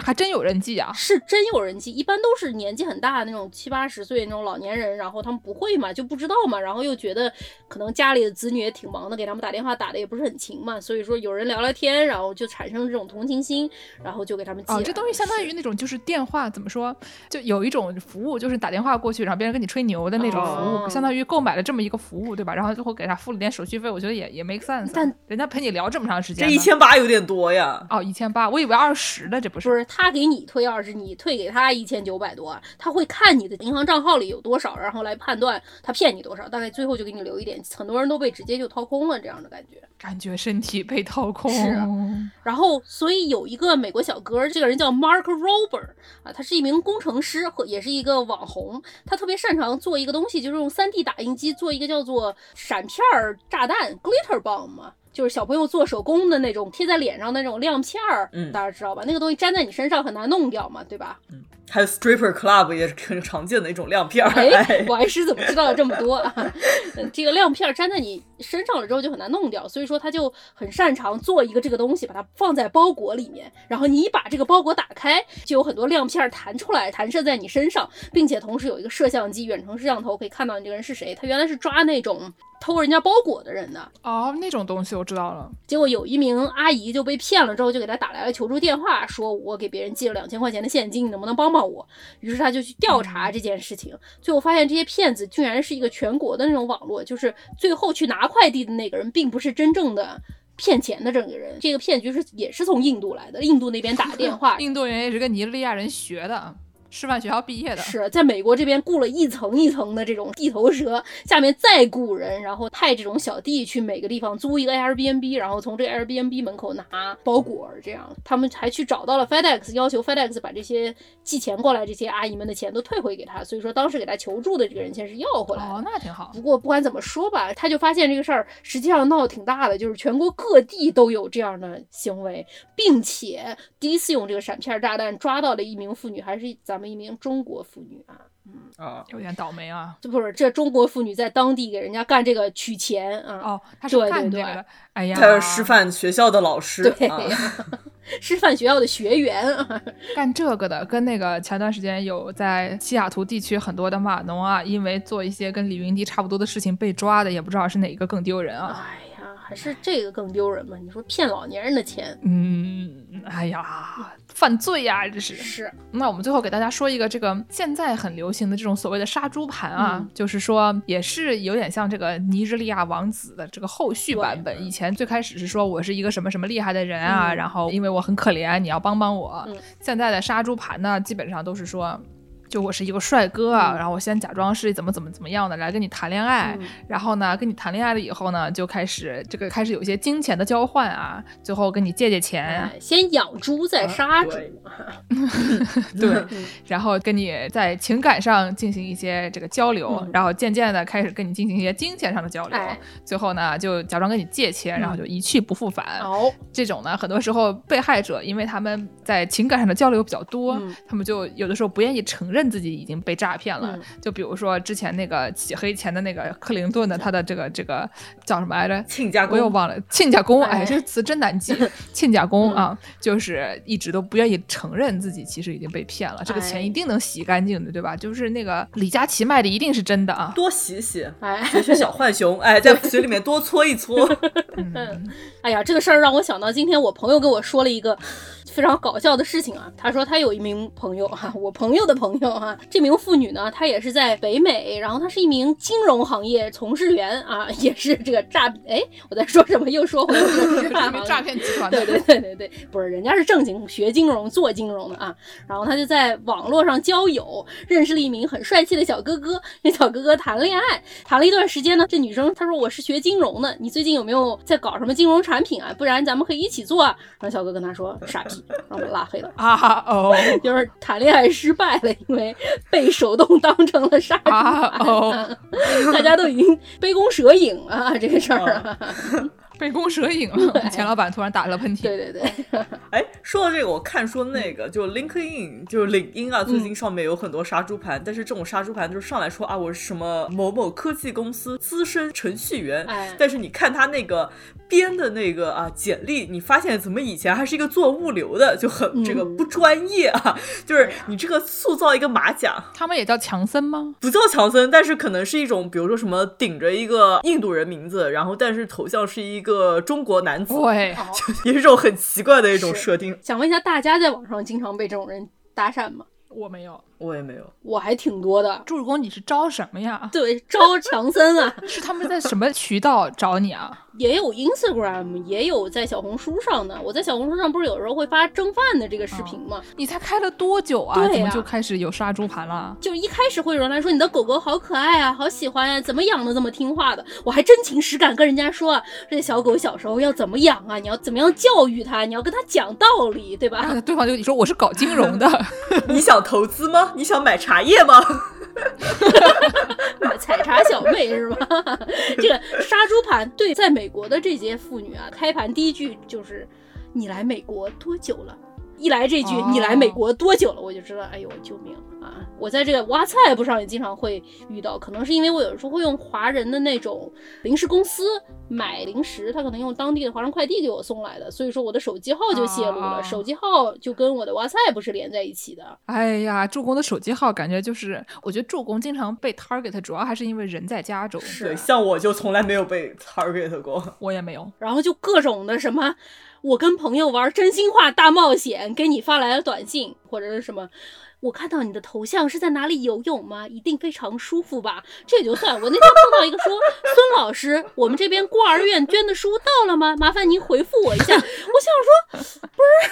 还真有人寄啊，是真有人寄，一般都是年纪很大的那种七八十岁那种老年人，然后他们不会嘛，就不知道嘛，然后又觉得可能家里的子女也挺忙的，给他们打电话打的也不是很勤嘛，所以说有人聊聊天，然后就产生这种同情心，然后就给他们寄。哦，这东西相当于那种就是电话怎么说，就有一种服务，就是打电话过去，然后别人跟你吹牛的那种服务，相当于购买了这么一个服务，对吧？然后最后给他付了点手续费，我觉得也也 make sense。但人家陪你聊这么长时间，这一千八有点多呀。哦，一千八，我以为二十的，这不是？不是，他给你退。二十你退给他一千九百多，他会看你的银行账号里有多少，然后来判断他骗你多少，大概最后就给你留一点。很多人都被直接就掏空了，这样的感觉，感觉身体被掏空。是，然后所以有一个美国小哥，这个人叫 Mark Rober 啊，他是一名工程师和也是一个网红，他特别擅长做一个东西，就是用 3D 打印机做一个叫做闪片炸弹 Glitter Bomb 嘛。就是小朋友做手工的那种贴在脸上那种亮片儿，嗯，大家知道吧？那个东西粘在你身上很难弄掉嘛，对吧？嗯，还有 stripper club 也是很常见的一种亮片儿。哎，我还是怎么知道了这么多啊？这个亮片粘在你身上了之后就很难弄掉，所以说他就很擅长做一个这个东西，把它放在包裹里面，然后你把这个包裹打开，就有很多亮片弹出来，弹射在你身上，并且同时有一个摄像机，远程摄像头可以看到你这个人是谁。他原来是抓那种。偷人家包裹的人的哦，那种东西我知道了。结果有一名阿姨就被骗了，之后就给他打来了求助电话，说我给别人寄了两千块钱的现金，你能不能帮帮我？于是他就去调查这件事情，最后发现这些骗子居然是一个全国的那种网络，就是最后去拿快递的那个人并不是真正的骗钱的这个人，这个骗局是也是从印度来的，印度那边打电话，印度人也是跟尼日利亚人学的。师范学校毕业的是在美国这边雇了一层一层的这种地头蛇，下面再雇人，然后派这种小弟去每个地方租一个 Airbnb，然后从这个 Airbnb 门口拿包裹，这样他们还去找到了 FedEx，要求 FedEx 把这些寄钱过来这些阿姨们的钱都退回给他。所以说当时给他求助的这个人先是要回来哦，那挺好。不过不管怎么说吧，他就发现这个事儿实际上闹得挺大的，就是全国各地都有这样的行为，并且第一次用这个闪片炸弹抓到了一名妇女，还是咱们。一名中国妇女啊，嗯啊，有点倒霉啊。这不是这中国妇女在当地给人家干这个取钱啊。哦，她是干这个。哎呀，她是师范学校的老师，对，师范学校的学员，干这个的，跟那个前段时间有在西雅图地区很多的码农啊，因为做一些跟李云迪差不多的事情被抓的，也不知道是哪个更丢人啊。哎呀，还是这个更丢人吗？你说骗老年人的钱，嗯，哎呀。犯罪呀，这是是。那我们最后给大家说一个这个现在很流行的这种所谓的杀猪盘啊，就是说也是有点像这个尼日利亚王子的这个后续版本。以前最开始是说我是一个什么什么厉害的人啊，然后因为我很可怜，你要帮帮我。现在的杀猪盘呢，基本上都是说。就我是一个帅哥啊，然后我先假装是怎么怎么怎么样的来跟你谈恋爱，然后呢，跟你谈恋爱了以后呢，就开始这个开始有一些金钱的交换啊，最后跟你借借钱，先养猪再杀猪，对，然后跟你在情感上进行一些这个交流，然后渐渐的开始跟你进行一些金钱上的交流，最后呢，就假装跟你借钱，然后就一去不复返。哦，这种呢，很多时候被害者因为他们在情感上的交流比较多，他们就有的时候不愿意承认自己已经被诈骗了。就比如说之前那个洗黑钱的那个克林顿的，他的这个这个叫什么来着？亲家公，我又忘了。亲家公，哎，这个词真难记。亲家公啊，就是一直都不愿意承认自己其实已经被骗了。这个钱一定能洗干净的，对吧？就是那个李佳琦卖的一定是真的啊。多洗洗，哎学学小浣熊，哎，在水里面多搓一搓。嗯哎呀，这个事儿让我想到今天我朋友跟我说了一个。非常搞笑的事情啊！他说他有一名朋友哈，我朋友的朋友哈，这名妇女呢，她也是在北美，然后她是一名金融行业从事员啊，也是这个诈哎，我在说什么？又说回 了是诈骗集团。对对对对对，不是，人家是正经学金融、做金融的啊。然后她就在网络上交友，认识了一名很帅气的小哥哥，跟小哥哥谈恋爱，谈了一段时间呢。这女生她说我是学金融的，你最近有没有在搞什么金融产品啊？不然咱们可以一起做。啊。然后小哥跟她说傻逼。让我拉黑了啊！哦，就是谈恋爱失败了，因为被手动当成了杀猪盘，大家都已经杯弓蛇影了，这个事儿。杯弓蛇影了，钱老板突然打了喷嚏。对对对，哎，说到这个，我看说那个就 LinkedIn，就是领英啊，最近上面有很多杀猪盘，但是这种杀猪盘就是上来说啊，我是什么某某科技公司资深程序员，但是你看他那个编的那个啊简历，你发现怎么以前还是一个做物流的，就很这个不专业啊，就是你这个塑造一个马甲，他们也叫强森吗？不叫强森，但是可能是一种，比如说什么顶着一个印度人名字，然后但是头像是一个。个中国男子，对，也是这种很奇怪的一种设定。想问一下，大家在网上经常被这种人搭讪吗？我没有。我也没有，我还挺多的。祝工，你是招什么呀？对，招强森啊。是他们在什么渠道找你啊？也有 Instagram，也有在小红书上的。我在小红书上不是有时候会发蒸饭的这个视频吗？你才开了多久啊？怎么就开始有杀猪盘了？就一开始会有人来说你的狗狗好可爱啊，好喜欢呀，怎么养的这么听话的？我还真情实感跟人家说，这小狗小时候要怎么养啊？你要怎么样教育它？你要跟它讲道理，对吧？对方就你说我是搞金融的，你想投资吗？你想买茶叶吗？买 采茶小妹是吗？这个杀猪盘对，在美国的这些妇女啊，开盘第一句就是“你来美国多久了？”一来这句“你来美国多久了”，我就知道，哎呦，救命！啊，我在这个挖菜不上也经常会遇到，可能是因为我有时候会用华人的那种零食公司买零食，他可能用当地的华人快递给我送来的，所以说我的手机号就泄露了，手机号就跟我的挖菜不是连在一起的。哎呀，助攻的手机号感觉就是，我觉得助攻经常被 target，主要还是因为人在加州。是，像我就从来没有被 target 过，我也没有。然后就各种的什么，我跟朋友玩真心话大冒险，给你发来了短信或者是什么。我看到你的头像是在哪里游泳吗？一定非常舒服吧？这也就算。我那天碰到一个说：“孙老师，我们这边孤儿院捐的书到了吗？麻烦您回复我一下。”我想说，不是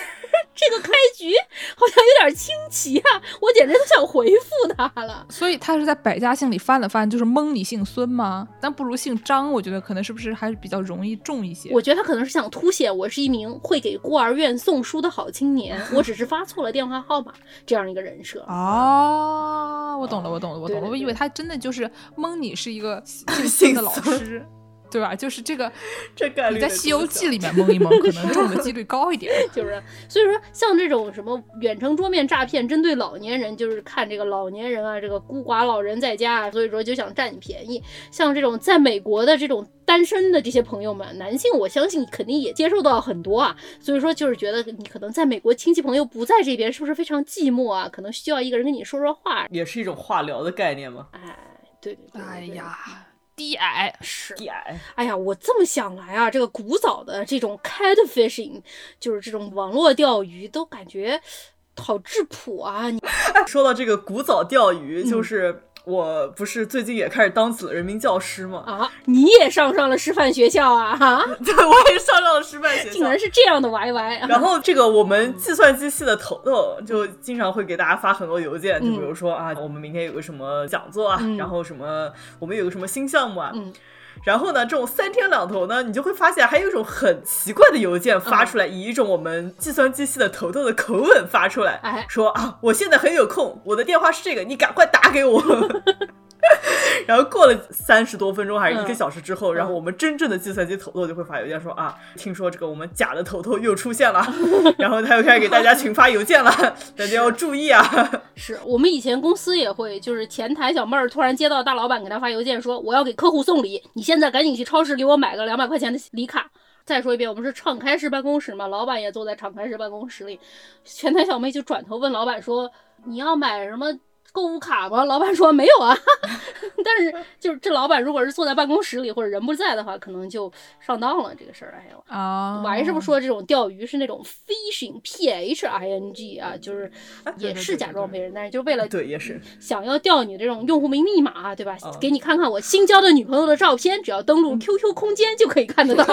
这个开局好像有点清奇啊，我简直都想回复他了。所以他是在百家姓里翻了翻，就是蒙你姓孙吗？但不如姓张，我觉得可能是不是还是比较容易中一些？我觉得他可能是想凸显我是一名会给孤儿院送书的好青年，我只是发错了电话号码这样一个人。哦，我懂了，我懂了，我懂了。我以为他真的就是蒙你是一个 姓孙的老师，对吧？就是这个，这个你在《西游记》里面蒙一蒙，可能中的 几率高一点。就是，所以说像这种什么远程桌面诈骗，针对老年人，就是看这个老年人啊，这个孤寡老人在家，所以说就想占你便宜。像这种在美国的这种。单身的这些朋友们，男性我相信肯定也接受到很多啊，所以说就是觉得你可能在美国亲戚朋友不在这边，是不是非常寂寞啊？可能需要一个人跟你说说话，也是一种话聊的概念吗？哎，对对对，哎呀，低矮是低矮，哎呀，我这么想来啊，这个古早的这种 catfishing，就是这种网络钓鱼，都感觉好质朴啊。说到这个古早钓鱼，就是。我不是最近也开始当起了人民教师吗？啊，你也上上了师范学校啊？哈，对，我也上上了师范学校，竟然是这样的 YY。然后这个我们计算机系的头头就经常会给大家发很多邮件，就比如说啊，我们明天有个什么讲座啊，然后什么我们有个什么新项目啊。然后呢，这种三天两头呢，你就会发现还有一种很奇怪的邮件发出来，以一种我们计算机系的头头的口吻发出来，说啊，我现在很有空，我的电话是这个，你赶快打给我。然后过了三十多分钟还是一个小时之后，然后我们真正的计算机头头就会发邮件说啊，听说这个我们假的头头又出现了，然后他又开始给大家群发邮件了，大家要注意啊！是我们以前公司也会，就是前台小妹儿突然接到大老板给他发邮件说，我要给客户送礼，你现在赶紧去超市给我买个两百块钱的礼卡。再说一遍，我们是敞开式办公室嘛，老板也坐在敞开式办公室里，前台小妹就转头问老板说，你要买什么？购物卡吗？老板说没有啊，但是就是这老板如果是坐在办公室里或者人不在的话，可能就上当了这个事儿。哎呦啊，我还是不说这种钓鱼是那种 fishing，p h i n g 啊，就是也是假装别人，但是就为了对也是想要钓你这种用户名密码，对吧？给你看看我新交的女朋友的照片，只要登录 QQ 空间就可以看得到，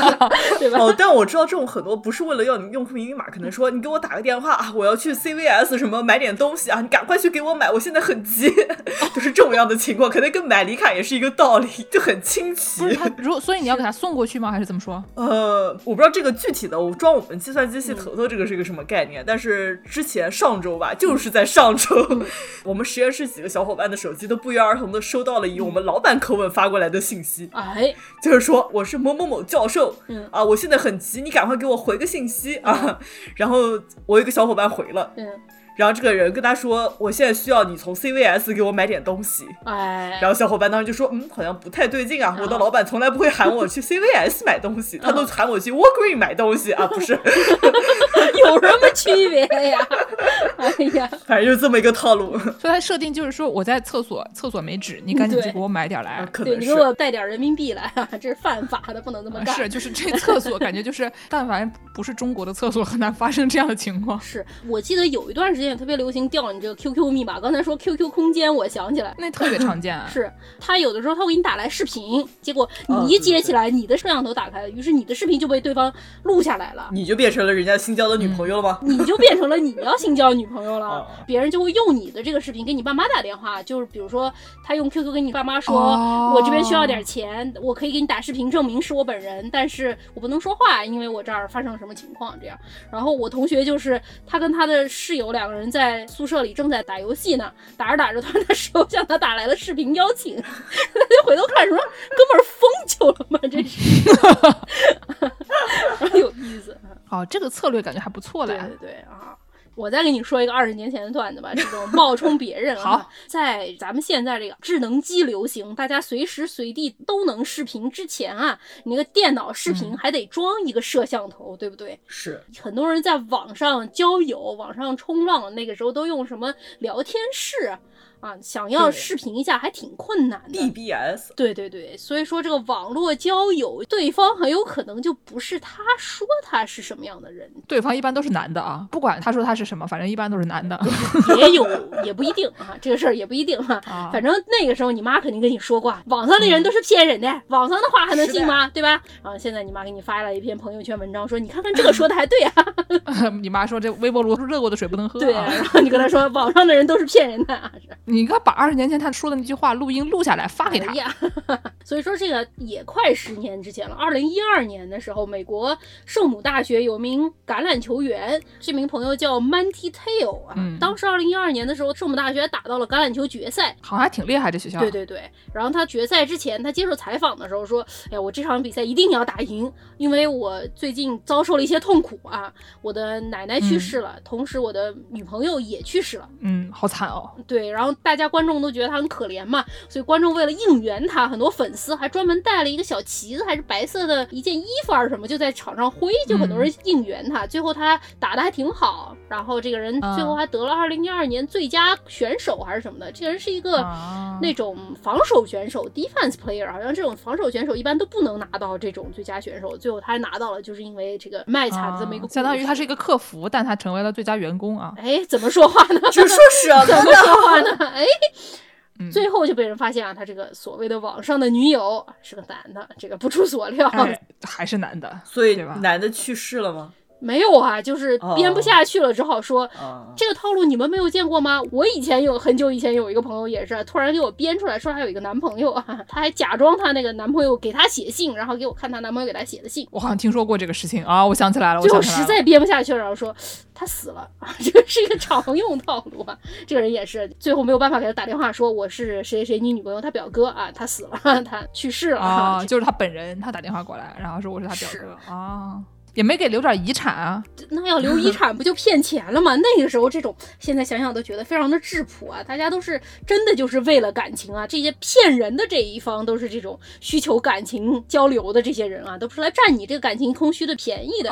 对吧？哦，但我知道这种很多不是为了要你用户名密码，可能说你给我打个电话啊，我要去 CVS 什么买点东西啊，你赶快去给我。买，我现在很急，就是这么样的情况，可能跟买礼卡也是一个道理，就很清奇。不是他，如所以你要给他送过去吗？还是怎么说？呃，我不知道这个具体的，我装我们计算机系头头这个是一个什么概念。但是之前上周吧，就是在上周，我们实验室几个小伙伴的手机都不约而同的收到了以我们老板口吻发过来的信息，哎，就是说我是某某某教授，嗯啊，我现在很急，你赶快给我回个信息啊。然后我一个小伙伴回了，嗯。然后这个人跟他说：“我现在需要你从 CVS 给我买点东西。”哎，然后小伙伴当时就说：“嗯，好像不太对劲啊！我的老板从来不会喊我去 CVS 买东西，他都喊我去 Walgreen 买东西啊，不是？有什么区别呀？哎呀，反正就这么一个套路。所以他设定就是说，我在厕所，厕所没纸，你赶紧去给我买点来。对，你给我带点人民币来啊，这是犯法的，不能这么干。是，就是这厕所感觉就是，但凡不是中国的厕所，很难发生这样的情况。是我记得有一段时间。特别流行调你这个 QQ 密码，刚才说 QQ 空间，我想起来，那特别常见。啊 是他有的时候他会给你打来视频，结果你一接起来，你的摄像头打开了，于是你的视频就被对方录下来了，你就变成了人家新交的女朋友了吗？你就变成了你要新交女朋友了，别人就会用你的这个视频给你爸妈打电话，就是比如说他用 QQ 跟你爸妈说，我这边需要点钱，我可以给你打视频证明是我本人，但是我不能说话，因为我这儿发生了什么情况这样。然后我同学就是他跟他的室友两个人。人在宿舍里正在打游戏呢，打着打着，突然他室友向他打来了视频邀请，他就回头看说：“哥们儿疯球了吗？这是，有意思。”哦，这个策略感觉还不错嘞。对对对啊。我再给你说一个二十年前的段子吧，这种冒充别人啊，在咱们现在这个智能机流行，大家随时随地都能视频之前啊，你那个电脑视频还得装一个摄像头，对不对？是，很多人在网上交友、网上冲浪，那个时候都用什么聊天室。啊，想要视频一下还挺困难的。BBS，对对对，所以说这个网络交友，对方很有可能就不是他说他是什么样的人。对方一般都是男的啊，不管他说他是什么，反正一般都是男的。也有，也不一定啊，这个事儿也不一定哈。反正那个时候你妈肯定跟你说过，网上的人都是骗人的，网上的话还能信吗？对吧？然后现在你妈给你发了一篇朋友圈文章，说你看看这个说的还对啊。你妈说这微波炉热过的水不能喝。对，然后你跟她说网上的人都是骗人的。你应该把二十年前他说的那句话录音录下来发给他。所以说这个也快十年之前了。二零一二年的时候，美国圣母大学有名橄榄球员，这名朋友叫 Manti Tail 啊。当时二零一二年的时候，圣母大学打到了橄榄球决赛，好像还挺厉害。这学校。对对对。然后他决赛之前，他接受采访的时候说：“哎呀，我这场比赛一定要打赢，因为我最近遭受了一些痛苦啊，我的奶奶去世了，同时我的女朋友也去世了。嗯，好惨哦。对，然后大家观众都觉得他很可怜嘛，所以观众为了应援他，很多粉丝还专门带了一个小旗子，还是白色的一件衣服还是什么，就在场上挥，就很多人应援他。最后他打的还挺好，然后这个人最后还得了二零一二年最佳选手还是什么的。这个人是一个那种防守选手，defense player，好像这种防守选手一般都不能拿到这种最佳选手，最后他还拿到了，就是因为这个卖惨的这么一个，相当于他是一个客服，但他成为了最佳员工啊。哎，怎么说话呢？就说是啊，怎么说话呢？哎。最后就被人发现啊，他这个所谓的网上的女友是个男的，这个不出所料，还是男的，所以男的去世了吗？没有啊，就是编不下去了，只好说这个套路你们没有见过吗？我以前有很久以前有一个朋友也是突然给我编出来说他有一个男朋友啊，他还假装他那个男朋友给他写信，然后给我看他男朋友给他写的信。我好像听说过这个事情啊，我想起来了，最后实在编不下去了，然后说他死了，这个是一个常用套路啊。这个人也是最后没有办法给他打电话说我是谁谁你女朋友他表哥啊，他死了，他去世了啊，就是他本人，他打电话过来，然后说我是他表哥啊。也没给留点遗产啊？那要留遗产 不就骗钱了吗？那个时候这种，现在想想都觉得非常的质朴啊！大家都是真的就是为了感情啊！这些骗人的这一方都是这种需求感情交流的这些人啊，都是来占你这个感情空虚的便宜的。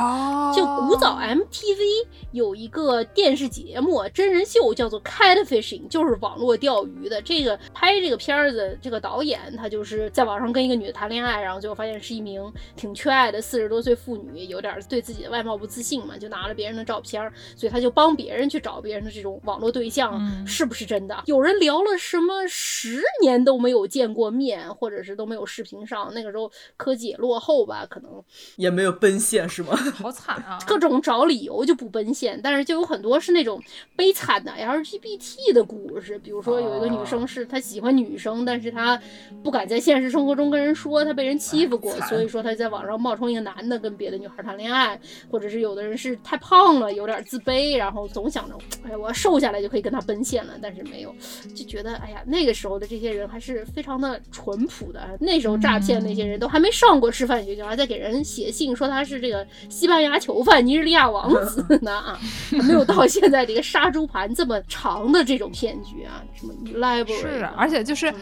就古早 MTV 有一个电视节目真人秀叫做 Catfishing，就是网络钓鱼的。这个拍这个片儿的这个导演，他就是在网上跟一个女的谈恋爱，然后最后发现是一名挺缺爱的四十多岁妇女，有点。对自己的外貌不自信嘛，就拿了别人的照片，所以他就帮别人去找别人的这种网络对象，是不是真的？有人聊了什么十年都没有见过面，或者是都没有视频上。那个时候科技也落后吧，可能也没有奔现是吗？好惨啊！各种找理由就不奔现，但是就有很多是那种悲惨的 LGBT 的故事，比如说有一个女生是她喜欢女生，但是她不敢在现实生活中跟人说，她被人欺负过，所以说她在网上冒充一个男的跟别的女孩谈。恋爱，或者是有的人是太胖了，有点自卑，然后总想着，哎呀，我要瘦下来就可以跟他奔现了，但是没有，就觉得，哎呀，那个时候的这些人还是非常的淳朴的。那时候诈骗那些人都还没上过师范学校，还在给人写信说他是这个西班牙囚犯、尼日利亚王子 呢啊，还没有到现在这个杀猪盘这么长的这种骗局啊，什么 library 是啊，而且就是。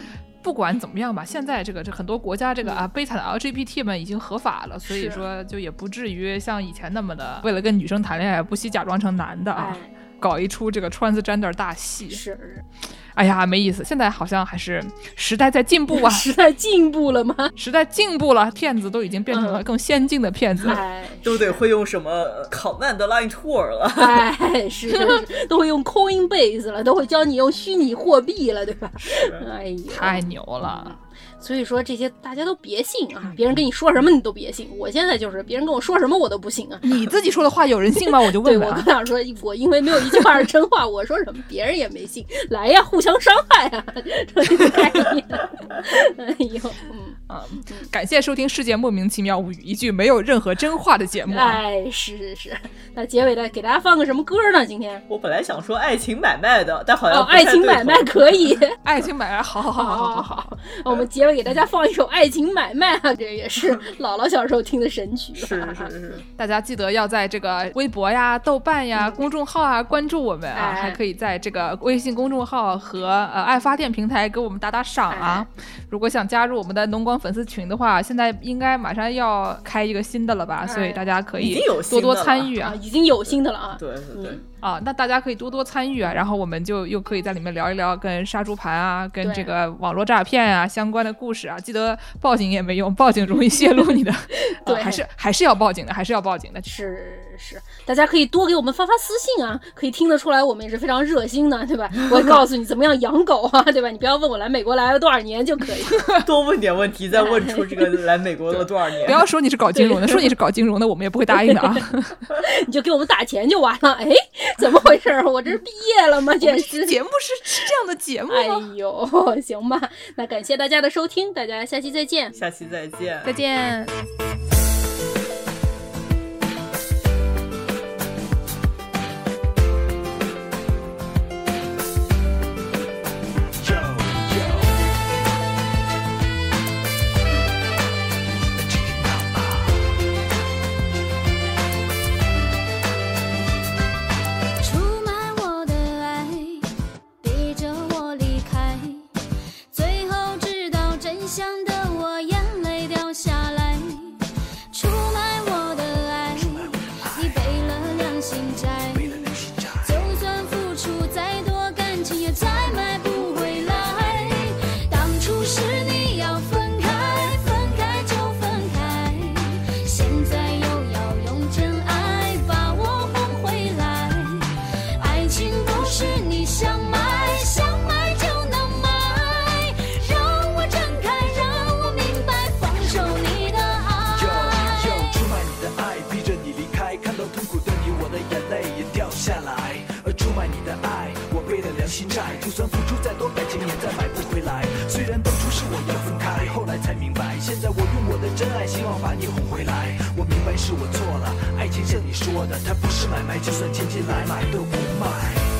不管怎么样吧，现在这个这很多国家这个啊悲惨的 LGBT 们已经合法了，所以说就也不至于像以前那么的为了跟女生谈恋爱不惜假装成男的啊，搞一出这个 transgender 大戏。是。哎呀，没意思！现在好像还是时代在进步啊，时代进步了吗？时代进步了，骗子都已经变成了更先进的骗子，都得会用什么 command line tour 了，哎，是都会用 Coinbase 了，都会教你用虚拟货币了，对吧？哎呀，太牛了！所以说这些大家都别信啊，别人跟你说什么你都别信。我现在就是别人跟我说什么我都不信啊。你自己说的话有人信吗？我就问问。我跟他说，我因为没有一句话是真话，我说什么别人也没信。来呀，互相伤害啊！哎呦，嗯啊，感谢收听《世界莫名其妙物语》，一句没有任何真话的节目。哎，是是是。那结尾的给大家放个什么歌呢？今天我本来想说爱情买卖的，但好像爱情买卖可以。爱情买卖，好好好好好好。我们结尾给大家放一首《爱情买卖》啊，这也是 姥姥小时候听的神曲。是是是，大家记得要在这个微博呀、豆瓣呀、公众号啊关注我们啊，还可以在这个微信公众号和呃爱发电平台给我们打打赏啊。如果想加入我们的农广粉丝群的话，现在应该马上要开一个新的了吧？所以大家可以多多参与啊，已经有新的了啊。对对对。啊，那大家可以多多参与啊，然后我们就又可以在里面聊一聊跟杀猪盘啊、跟这个网络诈骗啊相关的故事啊。记得报警也没用，报警容易泄露你的，对，还是还是要报警的，还是要报警的。是是，大家可以多给我们发发私信啊，可以听得出来我们也是非常热心的，对吧？我告诉你怎么样养狗啊，对吧？你不要问我来美国来了多少年就可以，多问点问题，再问出这个来美国了多少年。不要说你是搞金融的，说你是搞金融的，我们也不会答应的啊。你就给我们打钱就完了。哎，怎么回事？我这是毕业了吗？简直节目是是这样的节目哎呦，行吧，那感谢大家的收听，大家下期再见。下期再见，再见。望把你哄回来。我明白是我错了，爱情像你说的，它不是买卖，就算千金来买都不卖。